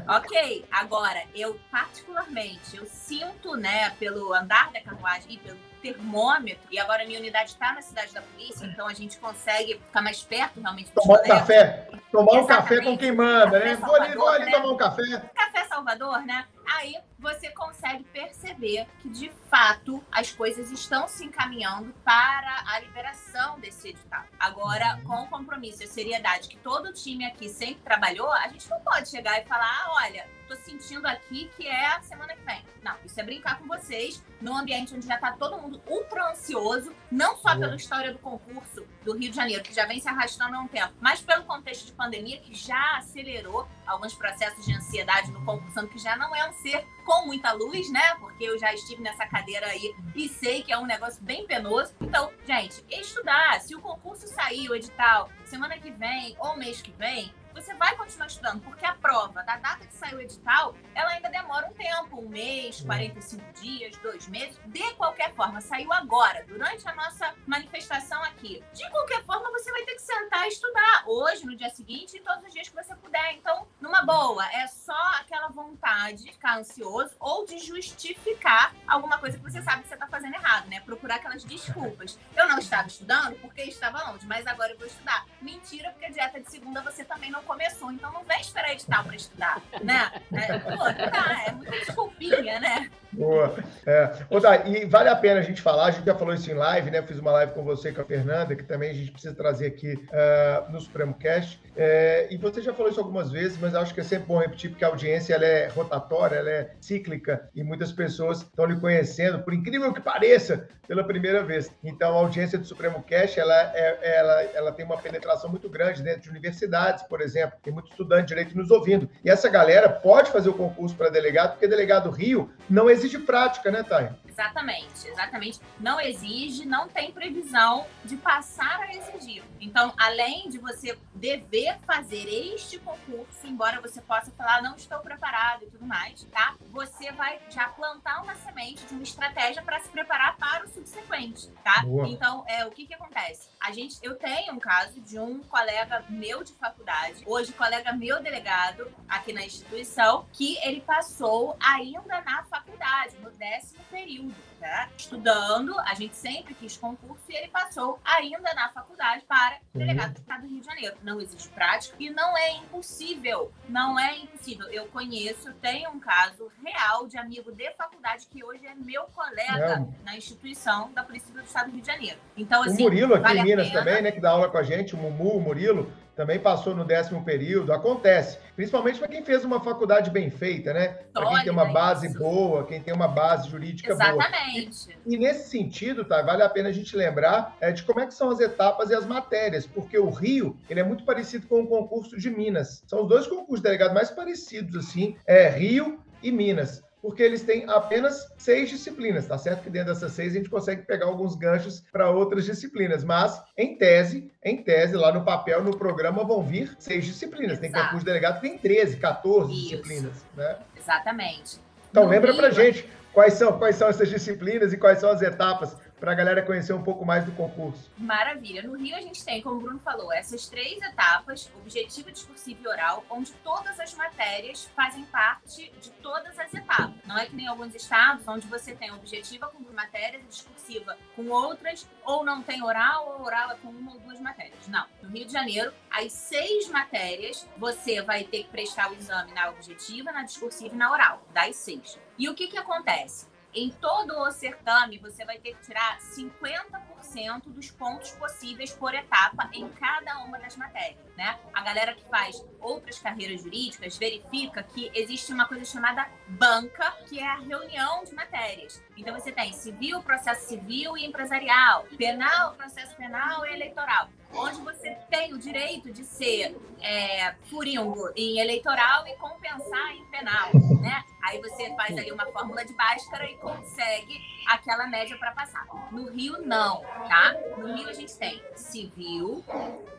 Ok, agora, eu particularmente, eu sinto, né, pelo andar da carruagem e pelo termômetro, e agora a minha unidade está na cidade da polícia, então a gente consegue ficar mais perto realmente Tomar um café. Tomar um café com quem manda, né? Vou ali, vou ali né? tomar um café. Café Salvador, né? Aí você consegue perceber que, de fato, as coisas estão se encaminhando para a liberação desse edital. Agora, Uhum. com o compromisso e a seriedade que todo time aqui sempre trabalhou, a gente não pode chegar e falar, ah, olha, tô sentindo aqui que é a semana que vem. Não, isso é brincar com vocês num ambiente onde já tá todo mundo ultra ansioso, não só Boa. pela história do concurso do Rio de Janeiro, que já vem se arrastando há um tempo, mas pelo contexto de pandemia que já acelerou alguns processos de ansiedade no concursando, que já não é um ser com muita luz, né? Porque eu já estive nessa cadeira aí e sei que é um negócio bem penoso. Então, gente, estudar. Se o concurso sair, o edital, semana que vem ou mês que vem, você vai continuar estudando, porque a prova da data que saiu o edital, ela ainda demora um tempo, um mês, 45 dias, dois meses. De qualquer forma, saiu agora, durante a nossa manifestação aqui. De qualquer forma, você vai ter que sentar e estudar hoje, no dia seguinte e todos os dias que você puder. Então, numa boa, é só aquela vontade de ficar ansioso ou de justificar alguma coisa que você sabe que você está fazendo errado, né? Procurar aquelas desculpas. Eu não estava estudando porque estava longe, mas agora eu vou estudar. Mentira, porque a dieta de segunda você também não começou, então não vem esperar edital para estudar, né? É, pô, tá, é muita desculpinha, né? Boa. É. Ô, e vale a pena a gente falar, a gente já falou isso em live, né? Eu fiz uma live com você e com a Fernanda, que também a gente precisa trazer aqui uh, no Supremo Cast. É, e você já falou isso algumas vezes, mas acho que é sempre bom repetir, porque a audiência ela é rotatória, ela é cíclica, e muitas pessoas estão lhe conhecendo, por incrível que pareça, pela primeira vez. Então, a audiência do Supremo Cast, ela, é, ela, ela tem uma penetração muito grande dentro de universidades, por exemplo. Tem muito estudante de direito nos ouvindo. E essa galera pode fazer o concurso para delegado, porque delegado Rio não exige prática, né, Thay? Exatamente, exatamente. Não exige, não tem previsão de passar a exigir. Então, além de você dever fazer este concurso, embora você possa falar, não estou preparado e tudo mais, tá? Você vai já plantar uma semente de uma estratégia para se preparar para o subsequente, tá? Boa. Então, é, o que que acontece? A gente, eu tenho um caso de um colega meu de faculdade, hoje colega meu delegado aqui na instituição, que ele passou ainda na faculdade, no décimo período né? Estudando, a gente sempre quis concurso e ele passou ainda na faculdade para delegado do Estado do Rio de Janeiro. Não existe prática e não é impossível. Não é impossível. Eu conheço, tenho um caso real de amigo de faculdade que hoje é meu colega é. na instituição da Polícia do Estado do Rio de Janeiro. Então, assim. O Murilo aqui vale em Minas também, né? Que dá aula com a gente, o Mumu, o Murilo também passou no décimo período. Acontece, principalmente para quem fez uma faculdade bem feita, né? Para quem tem uma base isso. boa, quem tem uma base jurídica Exatamente. boa. Exatamente. E, e, nesse sentido, tá, vale a pena a gente lembrar é, de como é que são as etapas e as matérias, porque o Rio ele é muito parecido com o concurso de Minas. São os dois concursos de delegado mais parecidos, assim, é Rio e Minas porque eles têm apenas seis disciplinas, tá certo? Que dentro dessas seis a gente consegue pegar alguns ganchos para outras disciplinas, mas em tese, em tese, lá no papel, no programa, vão vir seis disciplinas. Exato. Tem concurso de delegado, tem 13, 14 Isso. disciplinas, né? Exatamente. Então, no lembra pra gente quais são, quais são essas disciplinas e quais são as etapas para a galera conhecer um pouco mais do concurso. Maravilha. No Rio a gente tem, como o Bruno falou, essas três etapas, objetivo, discursivo e oral, onde todas as matérias fazem parte de todas as etapas. Não é que nem alguns estados onde você tem objetiva com matérias e discursiva com outras, ou não tem oral, ou oral é com uma ou duas matérias. Não. No Rio de Janeiro, as seis matérias, você vai ter que prestar o exame na objetiva, na discursiva e na oral, das seis. E o que que acontece? Em todo o certame, você vai ter que tirar 50% dos pontos possíveis por etapa em cada uma das matérias, né? A galera que faz outras carreiras jurídicas verifica que existe uma coisa chamada banca, que é a reunião de matérias. Então você tem civil, processo civil e empresarial, penal, processo penal e eleitoral onde você tem o direito de ser é, furingo em eleitoral e compensar em penal, né? Aí você faz ali uma fórmula de Bhaskara e consegue aquela média para passar. No Rio, não, tá? No Rio a gente tem civil,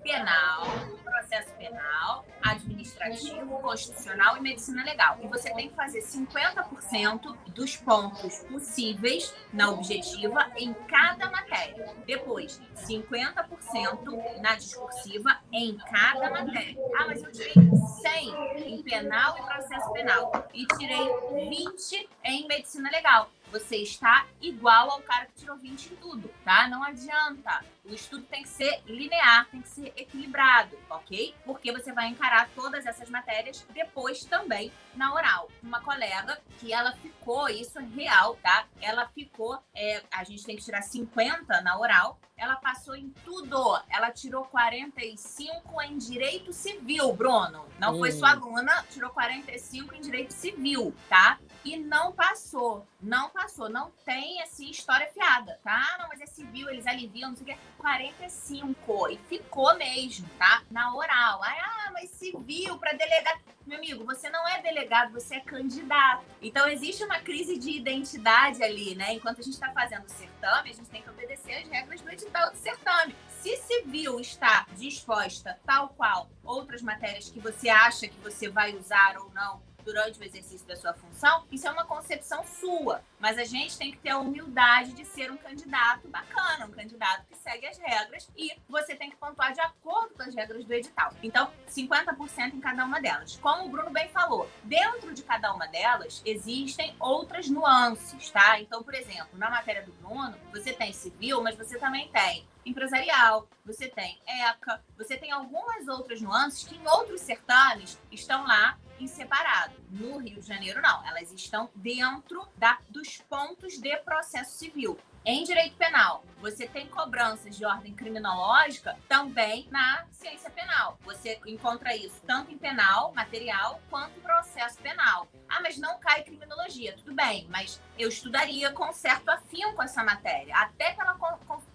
penal, processo penal, administrativo, constitucional e medicina legal. E você tem que fazer 50% dos pontos possíveis na objetiva em cada matéria. Depois, 50% na discursiva em cada matéria. Ah, mas eu tirei 100 em penal e processo penal e tirei 20 em medicina legal você está igual ao cara que tirou 20 em tudo, tá? Não adianta. O estudo tem que ser linear, tem que ser equilibrado, ok? Porque você vai encarar todas essas matérias depois também na oral. Uma colega que ela ficou, isso é real, tá? Ela ficou, é, a gente tem que tirar 50 na oral, ela passou em tudo. Ela tirou 45 em direito civil, Bruno. Não hum. foi sua aluna, tirou 45 em direito civil, tá? E não passou. Não passou. Não tem, assim, história fiada, tá? Não, mas é civil, eles aliviam, não sei o quê. 45. E ficou mesmo, tá? Na oral. Ah, mas civil para delegado. Meu amigo, você não é delegado, você é candidato. Então, existe uma crise de identidade ali, né? Enquanto a gente está fazendo o certame, a gente tem que obedecer as regras do edital do certame. Se civil está disposta, tal qual outras matérias que você acha que você vai usar ou não durante o exercício da sua função, isso é uma concepção sua. Mas a gente tem que ter a humildade de ser um candidato bacana, um candidato que segue as regras e você tem que pontuar de acordo com as regras do edital. Então, 50% em cada uma delas. Como o Bruno bem falou, dentro de cada uma delas existem outras nuances, tá? Então, por exemplo, na matéria do Bruno, você tem civil, mas você também tem empresarial, você tem ECA, você tem algumas outras nuances que em outros certames estão lá em separado. No Rio de Janeiro, não. Elas estão dentro da, dos pontos de processo civil. Em direito penal, você tem cobranças de ordem criminológica também na ciência penal. Você encontra isso tanto em penal, material, quanto em processo penal. Ah, mas não cai criminologia. Tudo bem, mas eu estudaria com certo afinco essa matéria, até pela,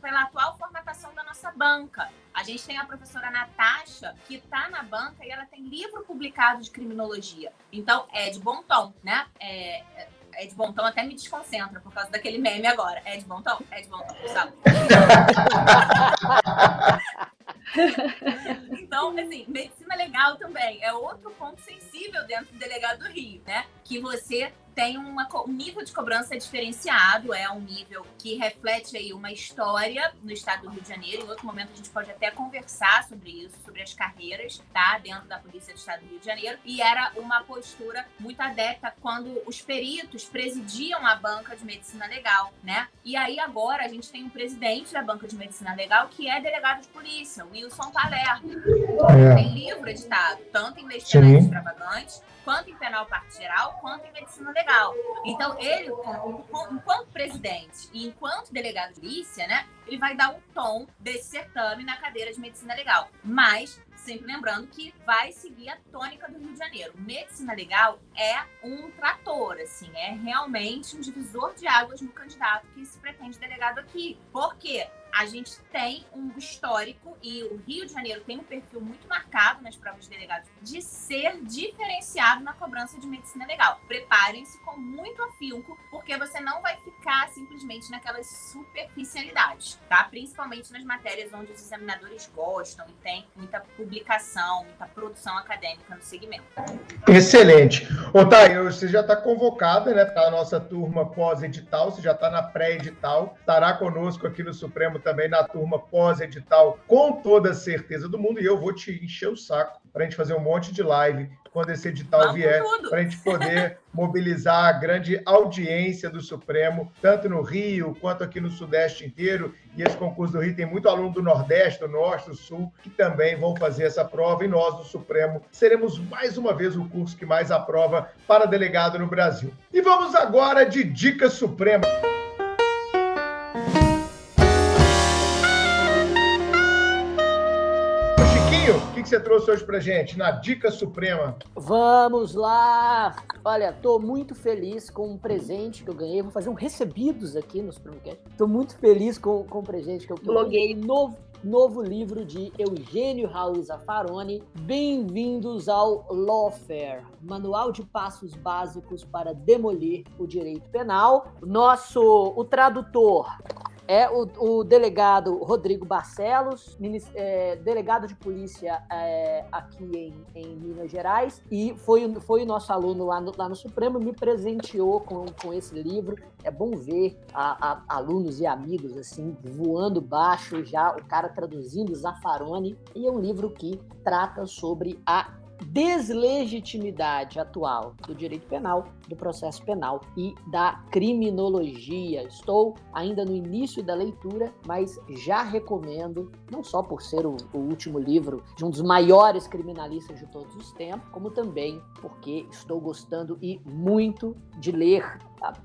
pela atual formatação da nossa banca. A gente tem a professora Natasha, que está na banca e ela tem livro publicado de criminologia. Então, é de bom tom, né? É, é de bom tom até me desconcentra por causa daquele meme agora. É de bom tom? É de bom tom, sabe? então, assim, medicina legal também é outro ponto sensível dentro do delegado do Rio, né? Que você tem uma, um nível de cobrança diferenciado, é um nível que reflete aí uma história no estado do Rio de Janeiro. Em outro momento a gente pode até conversar sobre isso, sobre as carreiras, tá? Dentro da Polícia do Estado do Rio de Janeiro. E era uma postura muito adepta quando os peritos presidiam a banca de medicina legal, né? E aí agora a gente tem um presidente da banca de medicina legal que é delegado de polícia, Wilson Palermo. É. Tem livro editado, tanto em Leis Extravagantes quanto em penal parte geral, quanto em medicina legal. Então, ele, enquanto presidente e enquanto delegado de polícia, né, ele vai dar o tom desse certame na cadeira de medicina legal. Mas, sempre lembrando que vai seguir a tônica do Rio de Janeiro. Medicina legal é um trator, assim, é realmente um divisor de águas no candidato que se pretende delegado aqui. Por quê? A gente tem um histórico e o Rio de Janeiro tem um perfil muito marcado nas provas de delegados de ser diferenciado na cobrança de medicina legal. Preparem-se com muito afinco, porque você não vai ficar simplesmente naquelas superficialidades, tá? Principalmente nas matérias onde os examinadores gostam e tem muita publicação, muita produção acadêmica no segmento. Excelente. Otávio, você já está convocada né, para a nossa turma pós-edital, você já está na pré-edital, estará conosco aqui no Supremo também na turma pós-edital, com toda a certeza do mundo, e eu vou te encher o saco para a gente fazer um monte de live quando esse edital Vamos vier, para a gente poder mobilizar a grande audiência do Supremo, tanto no Rio quanto aqui no Sudeste inteiro. E esse concurso do Rio tem muito aluno do Nordeste, do Norte, do Sul, que também vão fazer essa prova. E nós, do Supremo, seremos mais uma vez o curso que mais aprova para delegado no Brasil. E vamos agora de Dica Suprema. Que você trouxe hoje pra gente na Dica Suprema? Vamos lá! Olha, tô muito feliz com um presente que eu ganhei. Vou fazer um recebidos aqui no Supremocast. Tô muito feliz com, com o presente que eu bloguei. Novo, novo livro de Eugênio Raul Zaffaroni. Bem-vindos ao Lawfare, Manual de Passos Básicos para Demolir o Direito Penal. Nosso, o tradutor é o, o delegado Rodrigo Barcelos, é, delegado de polícia é, aqui em, em, Minas Gerais, e foi, foi o nosso aluno lá no, lá no Supremo, me presenteou com, com esse livro. É bom ver a, a, alunos e amigos assim voando baixo já, o cara traduzindo Zaffaroni, e é um livro que trata sobre a deslegitimidade atual do direito penal, do processo penal e da criminologia. Estou ainda no início da leitura, mas já recomendo, não só por ser o, o último livro de um dos maiores criminalistas de todos os tempos, como também porque estou gostando e muito de ler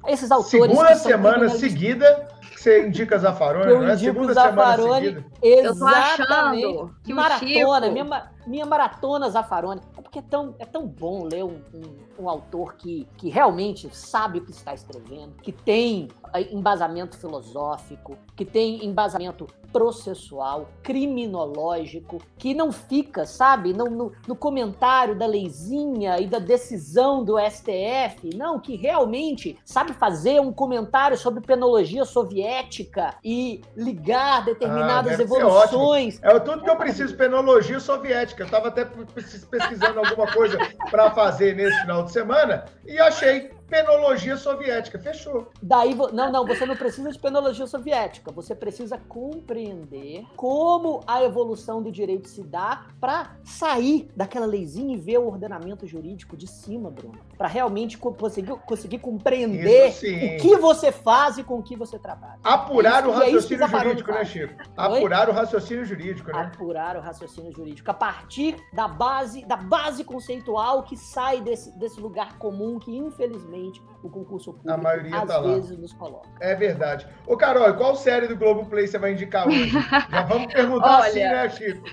esses autores. Segunda semana seguida você indica Zafarone, não é? Segunda Zaffaroni, semana seguida. Exatamente. que maratona, minha, minha maratona Zafarone. É porque é tão, é tão bom ler um, um, um, autor que, que realmente sabe o que está escrevendo, que tem eh, embasamento filosófico, que tem embasamento processual, criminológico, que não fica, sabe, no, no, no comentário da leizinha e da decisão do STF, não, que realmente sabe fazer um comentário sobre penologia soviética e ligar determinadas ah, evoluções. É tudo que eu preciso, penologia soviética. Eu estava até pesquisando alguma coisa para fazer nesse final de semana e achei penologia soviética. Fechou. Daí, não, não, você não precisa de penologia soviética. Você precisa compreender como a evolução do direito se dá para sair daquela leizinha e ver o ordenamento jurídico de cima, Bruno. Para realmente conseguir, conseguir compreender o que você faz e com o que você trabalha. Apurar é o raciocínio é jurídico, né, Chico? Apurar Oi? o raciocínio jurídico, né? Apurar o raciocínio jurídico. A partir da base, da base conceitual que sai desse, desse lugar comum que, infelizmente, o concurso público a maioria às tá vezes lá. nos coloca. É verdade. Ô, Carol, qual série do Globoplay você vai indicar hoje? Já vamos perguntar Olha... assim, né, Chico?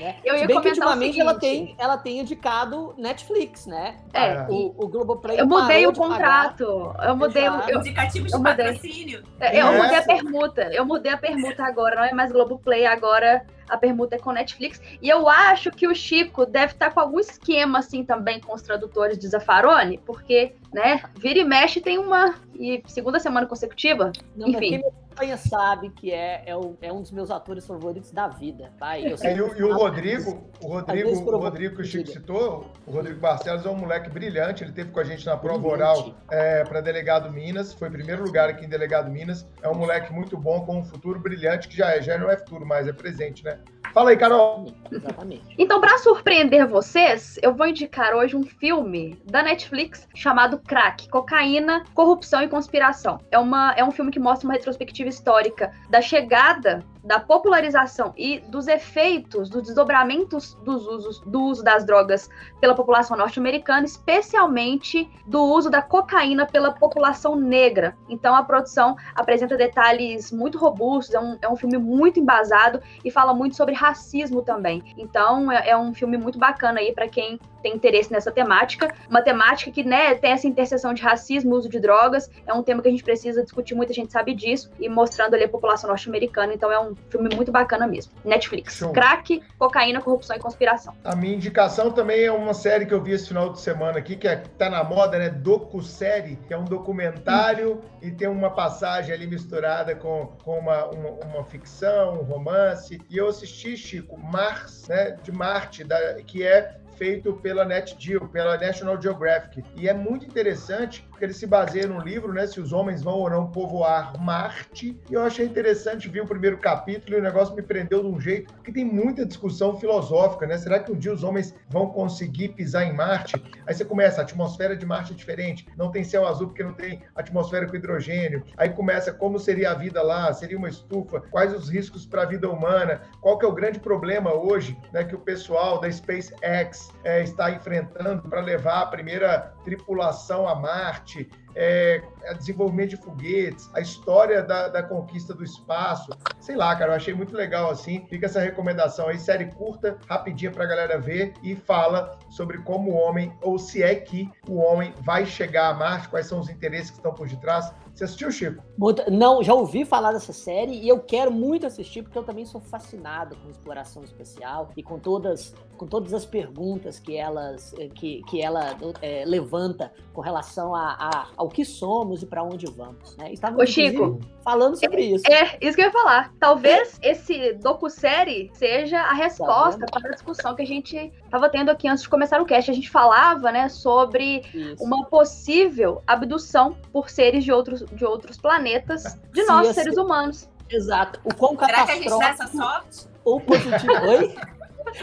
Né? Eu ia Se bem que ultimamente ela tem, ela tem indicado Netflix, né? É. O, o Globoplay Eu mudei o contrato. Pagar. Eu mudei o. Eu, indicativo de eu patrocínio. É, eu mudei a permuta. Eu mudei a permuta agora, não é mais Globoplay, agora a permuta é com Netflix. E eu acho que o Chico deve estar com algum esquema assim também com os tradutores de Zaffaroni, porque, né, vira e mexe tem uma e segunda semana consecutiva, Não, enfim acompanha sabe que é, é, o, é, um dos meus atores favoritos da vida. Tá? E, é, e, o, e o Rodrigo, o Rodrigo, o Rodrigo que o Chico citou, o Rodrigo Barcelos é um moleque brilhante. Ele teve com a gente na prova oral é, para delegado Minas, foi primeiro lugar aqui em delegado Minas. É um moleque muito bom, com um futuro brilhante, que já é, já não é futuro, mas é presente, né? Fala aí, Carol. Exatamente. Então, para surpreender vocês, eu vou indicar hoje um filme da Netflix chamado Crack, Cocaína, Corrupção e Conspiração. É, uma, é um filme que mostra uma retrospectiva histórica da chegada da popularização e dos efeitos, dos desdobramentos dos usos, do uso das drogas pela população norte-americana, especialmente do uso da cocaína pela população negra. Então a produção apresenta detalhes muito robustos, é um, é um filme muito embasado e fala muito sobre racismo também. Então é, é um filme muito bacana aí para quem tem interesse nessa temática, uma temática que né, tem essa interseção de racismo, uso de drogas, é um tema que a gente precisa discutir, muita gente sabe disso, e mostrando ali a população norte-americana, então é um filme muito bacana mesmo. Netflix. Show. Crack, cocaína, corrupção e conspiração. A minha indicação também é uma série que eu vi esse final de semana aqui, que é, tá na moda, né? Docu-série, que é um documentário e tem uma passagem ali misturada com, com uma, uma, uma, ficção, um romance. E eu assisti, Chico, Mars, né? De Marte, da, que é feito pela NetGeo, pela National Geographic. E é muito interessante porque ele se baseia no livro, né, se os homens vão ou não povoar Marte. E eu achei interessante ver o primeiro capítulo e o negócio me prendeu de um jeito que tem muita discussão filosófica, né? Será que um dia os homens vão conseguir pisar em Marte? Aí você começa, a atmosfera de Marte é diferente, não tem céu azul porque não tem atmosfera com hidrogênio. Aí começa como seria a vida lá, seria uma estufa, quais os riscos para a vida humana, qual que é o grande problema hoje, né, que o pessoal da SpaceX é, está enfrentando para levar a primeira tripulação a Marte, é, desenvolvimento de foguetes, a história da, da, conquista do espaço. Sei lá, cara, eu achei muito legal assim. Fica essa recomendação aí, série curta, rapidinha pra galera ver e fala sobre como o homem, ou se é que o homem vai chegar a Marte, quais são os interesses que estão por detrás. Você assistiu, Chico? Não, já ouvi falar dessa série e eu quero muito assistir porque eu também sou fascinado com exploração espacial e com todas, com todas as perguntas que, elas, eh, que, que ela é, levanta com relação a, a, ao que somos e para onde vamos. Né? Estava, Ô, Chico, falando sobre é, isso. É, isso que eu ia falar. Talvez é. esse docu-série seja a resposta tá para a discussão que a gente estava tendo aqui antes de começar o cast. A gente falava né, sobre isso. uma possível abdução por seres de outros de outros planetas de Sim, nós, seres humanos. Exato. O quão Será que a gente dá essa sorte? Ou positivo. Oi?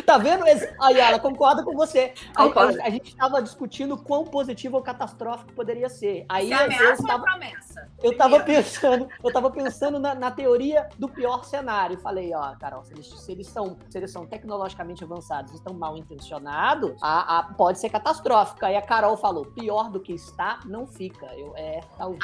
Tá vendo? A Yara concorda com você. A, a, a gente estava discutindo quão positivo ou catastrófico poderia ser. Aí Se ameaça eu tava, promessa. Eu estava pensando, eu tava pensando na, na, teoria do pior cenário. Falei, ó, Carol, se eles, se eles, são, se eles são tecnologicamente avançados, estão mal intencionados, a, a, pode ser catastrófica. Aí a Carol falou, pior do que está, não fica. Eu, é, talvez.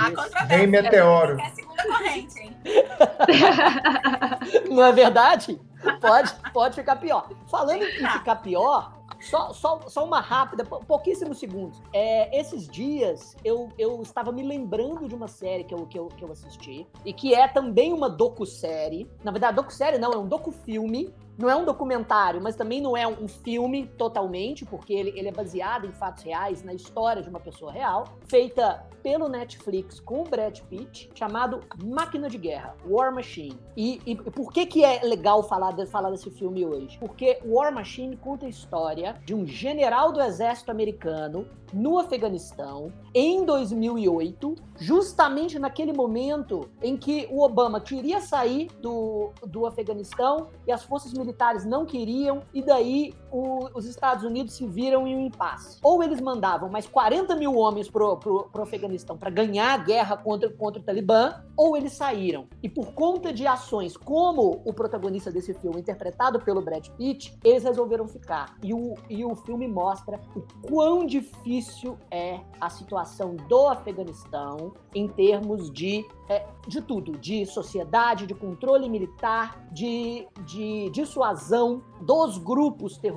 Vem meteoro. É a segunda corrente, hein? não é verdade? Pode, pode ficar pior. Falando em ficar pior, só, só, só uma rápida, pouquíssimos segundos. É, esses dias eu, eu estava me lembrando de uma série que eu, que, eu, que eu assisti, e que é também uma docu-série. Na verdade, docu-série não, é um docu-filme não é um documentário, mas também não é um filme totalmente, porque ele, ele é baseado em fatos reais, na história de uma pessoa real, feita pelo Netflix com o Brad Pitt, chamado Máquina de Guerra, War Machine. E, e por que, que é legal falar, de, falar desse filme hoje? Porque War Machine conta a história de um general do exército americano no Afeganistão em 2008, justamente naquele momento em que o Obama queria sair do, do Afeganistão e as forças militares não queriam, e daí o, os Estados Unidos se viram em um impasse. Ou eles mandavam mais 40 mil homens pro, pro, pro Afeganistão para ganhar a guerra contra, contra o Talibã, ou eles saíram. E por conta de ações como o protagonista desse filme, interpretado pelo Brad Pitt, eles resolveram ficar. E o, e o filme mostra o quão difícil é a situação do Afeganistão em termos de é, de tudo, de sociedade, de controle militar, de, de dissuasão dos grupos terroristas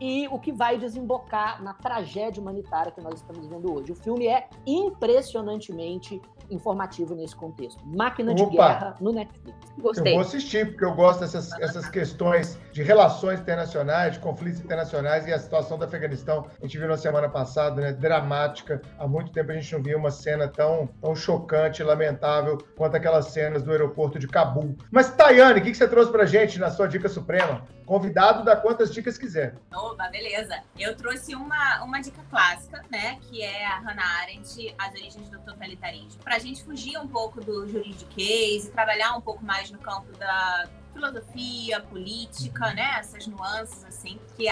e o que vai desembocar na tragédia humanitária que nós estamos vendo hoje. O filme é impressionantemente informativo nesse contexto. Máquina Opa. de Guerra no Netflix. Gostei. Eu vou assistir, porque eu gosto dessas essas questões de relações internacionais, de conflitos internacionais e a situação do Afeganistão. A gente viu na semana passada, né, dramática. Há muito tempo a gente não via uma cena tão, tão chocante e lamentável quanto aquelas cenas do aeroporto de Cabul. Mas, Tayane, o que, que você trouxe pra gente na sua dica suprema? Convidado dá quantas dicas quiser. Oba, beleza. Eu trouxe uma, uma dica clássica, né? Que é a Hannah Arendt, As Origens do Totalitarismo. Pra gente fugir um pouco do juridiquês e trabalhar um pouco mais no campo da filosofia, política, né? Essas nuances, assim, que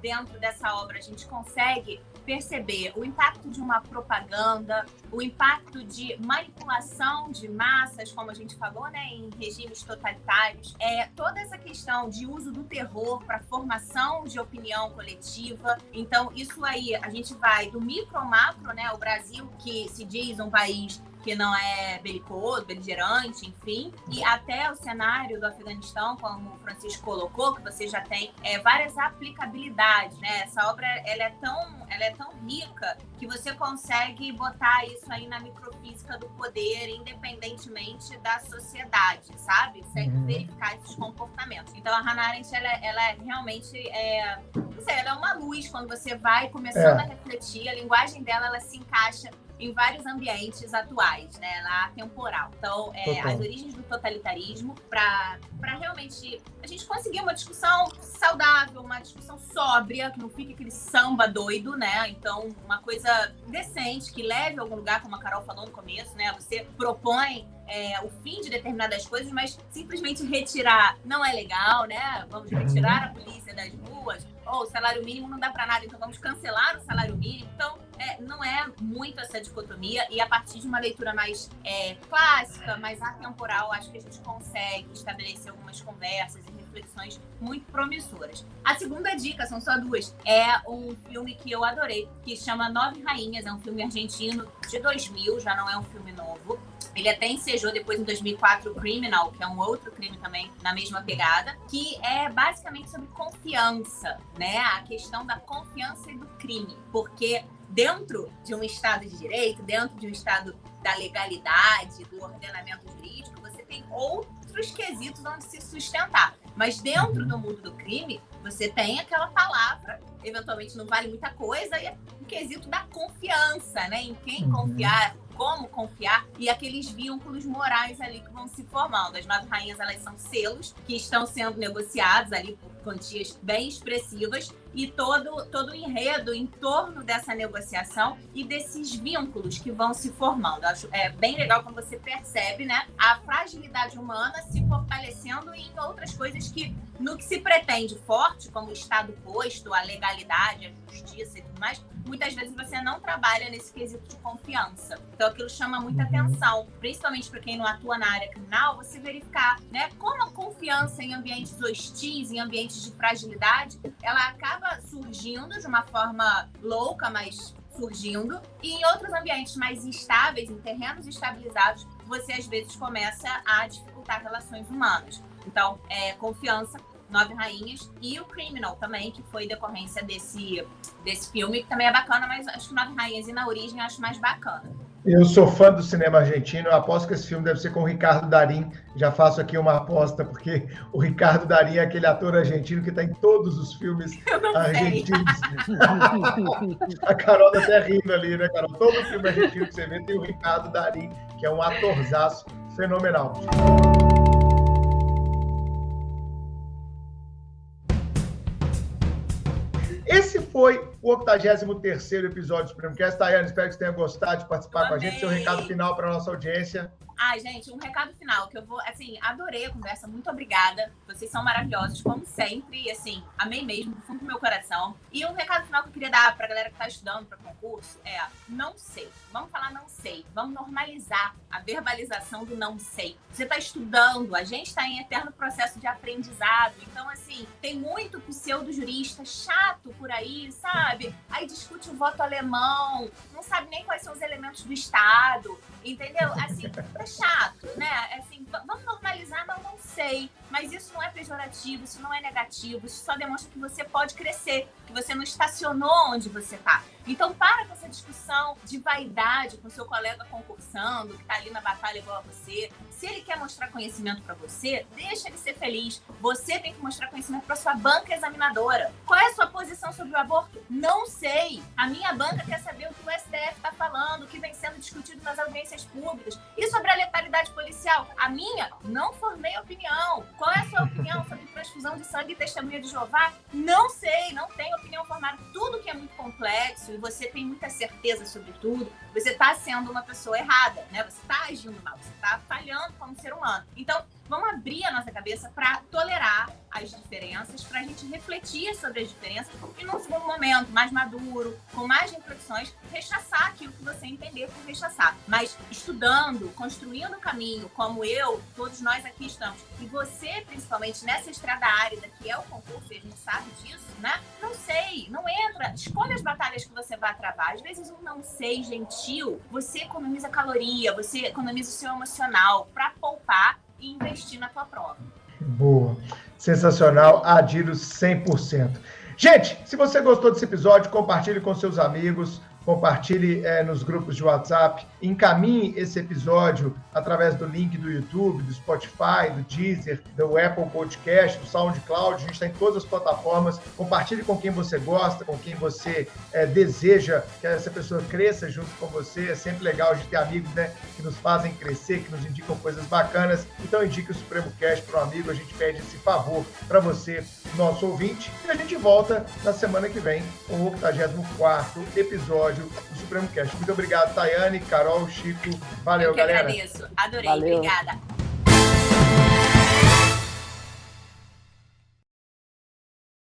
dentro dessa obra a gente consegue perceber o impacto de uma propaganda, o impacto de manipulação de massas, como a gente falou, né, em regimes totalitários, é toda essa questão de uso do terror para formação de opinião coletiva. Então, isso aí a gente vai do micro ao macro, né? O Brasil que se diz um país que não é belicoso, beligerante, enfim, e até o cenário do Afeganistão, como o Francisco colocou, que você já tem é, várias aplicabilidades, né? Essa obra ela é tão, ela é tão rica que você consegue botar isso aí na microfísica do poder, independentemente da sociedade, sabe? Sem uhum. verificar esses comportamentos. Então a Hannah Arendt, ela, ela é realmente é, não sei, ela é uma luz quando você vai começando é. a refletir, a linguagem dela ela se encaixa em vários ambientes atuais, né? Lá temporal. Então, é, as origens do totalitarismo para realmente a gente conseguir uma discussão saudável, uma discussão sóbria, que não fique aquele samba doido, né? Então, uma coisa decente, que leve a algum lugar, como a Carol falou no começo, né? Você propõe é, o fim de determinadas coisas, mas simplesmente retirar não é legal, né? Vamos retirar a polícia das ruas, ou o salário mínimo não dá para nada, então vamos cancelar o salário mínimo. Então, é, não é muito essa dicotomia, e a partir de uma leitura mais é, clássica, mais atemporal, acho que a gente consegue estabelecer algumas conversas e reflexões muito promissoras. A segunda dica, são só duas, é um filme que eu adorei, que chama Nove Rainhas, é um filme argentino de 2000, já não é um filme novo. Ele até ensejou depois em 2004 o Criminal, que é um outro crime também na mesma pegada, que é basicamente sobre confiança, né? A questão da confiança e do crime, porque dentro de um Estado de direito, dentro de um Estado da legalidade, do ordenamento jurídico, você tem outros quesitos onde se sustentar. Mas dentro uhum. do mundo do crime, você tem aquela palavra, eventualmente não vale muita coisa, e é um quesito da confiança, né? Em quem uhum. confiar, como confiar e aqueles vínculos morais ali que vão se formando. As nove rainhas, elas são selos que estão sendo negociados ali por quantias bem expressivas e todo, todo o enredo em torno dessa negociação e desses vínculos que vão se formando. Acho é bem legal quando você percebe né, a fragilidade humana se fortalecendo em outras coisas que, no que se pretende forte, como o Estado posto, a legalidade, a justiça e tudo mais, muitas vezes você não trabalha nesse quesito de confiança. Então aquilo chama muita uhum. atenção, principalmente para quem não atua na área criminal, você verificar né, como a confiança em ambientes hostis, em ambientes de fragilidade, ela acaba surgindo de uma forma louca, mas surgindo, e em outros ambientes mais instáveis, em terrenos estabilizados, você às vezes começa a dificultar relações humanas. Então, é, confiança Nove Rainhas e o Criminal também, que foi decorrência desse, desse filme, que também é bacana, mas acho que Nove Rainhas e Na Origem acho mais bacana. Eu sou fã do cinema argentino. Eu aposto que esse filme deve ser com o Ricardo Darim. Já faço aqui uma aposta, porque o Ricardo Darim é aquele ator argentino que está em todos os filmes argentinos. a Carol está até rindo ali, né, Carol? Todo filme argentino que você vê tem o Ricardo Darim, que é um atorzaço fenomenal. Foi o 83 episódio do Supremo Cast. Tayane, espero que você tenha gostado de participar com a gente. Seu recado final para a nossa audiência. Ai, gente, um recado final que eu vou, assim, adorei a conversa, muito obrigada. Vocês são maravilhosos, como sempre, e assim, amei mesmo, do fundo do meu coração. E um recado final que eu queria dar pra galera que tá estudando para concurso é: não sei. Vamos falar não sei. Vamos normalizar a verbalização do não sei. Você tá estudando, a gente tá em eterno processo de aprendizado. Então, assim, tem muito pseudo-jurista chato por aí, sabe? Aí discute o voto alemão, não sabe nem quais são os elementos do Estado, entendeu? Assim, é chato, né? É assim, vamos normalizar, não, não sei. Mas isso não é pejorativo, isso não é negativo, isso só demonstra que você pode crescer, que você não estacionou onde você está. Então, para com essa discussão de vaidade com seu colega concursando, que está ali na batalha igual a você. Se ele quer mostrar conhecimento para você, deixa ele ser feliz. Você tem que mostrar conhecimento para sua banca examinadora. Qual é a sua posição sobre o aborto? Não sei. A minha banca quer saber o que o STF está falando, o que vem sendo discutido nas audiências públicas. E sobre a letalidade policial? A minha? Não formei opinião. Qual é a sua opinião sobre transfusão de sangue e testemunha de Jeová? Não sei, não tenho opinião formada. Tudo que é muito complexo e você tem muita certeza sobre tudo, você está sendo uma pessoa errada, né? Você está agindo mal, você está falhando como ser humano. Então, vamos abrir a nossa cabeça para tolerar as diferenças, para a gente refletir sobre as diferenças e, num segundo momento, mais maduro, com mais reflexões, rechaçar aquilo que você entender por rechaçar. Mas estudando, construindo o caminho, como eu, todos nós aqui estamos, e você, principalmente nessa estrada árida que é o concurso, e a gente sabe disso, né? Não sei, não entra. Escolha as batalhas que você vai travar. Às vezes, um não sei gentil, você economiza caloria, você economiza o seu emocional para poupar e investir na tua prova. Boa. Sensacional. Adiro 100%. Gente, se você gostou desse episódio, compartilhe com seus amigos compartilhe é, nos grupos de WhatsApp, encaminhe esse episódio através do link do YouTube, do Spotify, do Deezer, do Apple Podcast, do SoundCloud, a gente está em todas as plataformas. Compartilhe com quem você gosta, com quem você é, deseja que essa pessoa cresça junto com você. É sempre legal a gente ter amigos né, que nos fazem crescer, que nos indicam coisas bacanas. Então indique o Supremo Cast para um amigo, a gente pede esse favor para você, nosso ouvinte, e a gente volta na semana que vem com o 84 episódio episódio do Supremo Cast. Muito obrigado, Tayane, Carol, Chico. Valeu, Eu que galera. agradeço. Adorei. Valeu. Obrigada.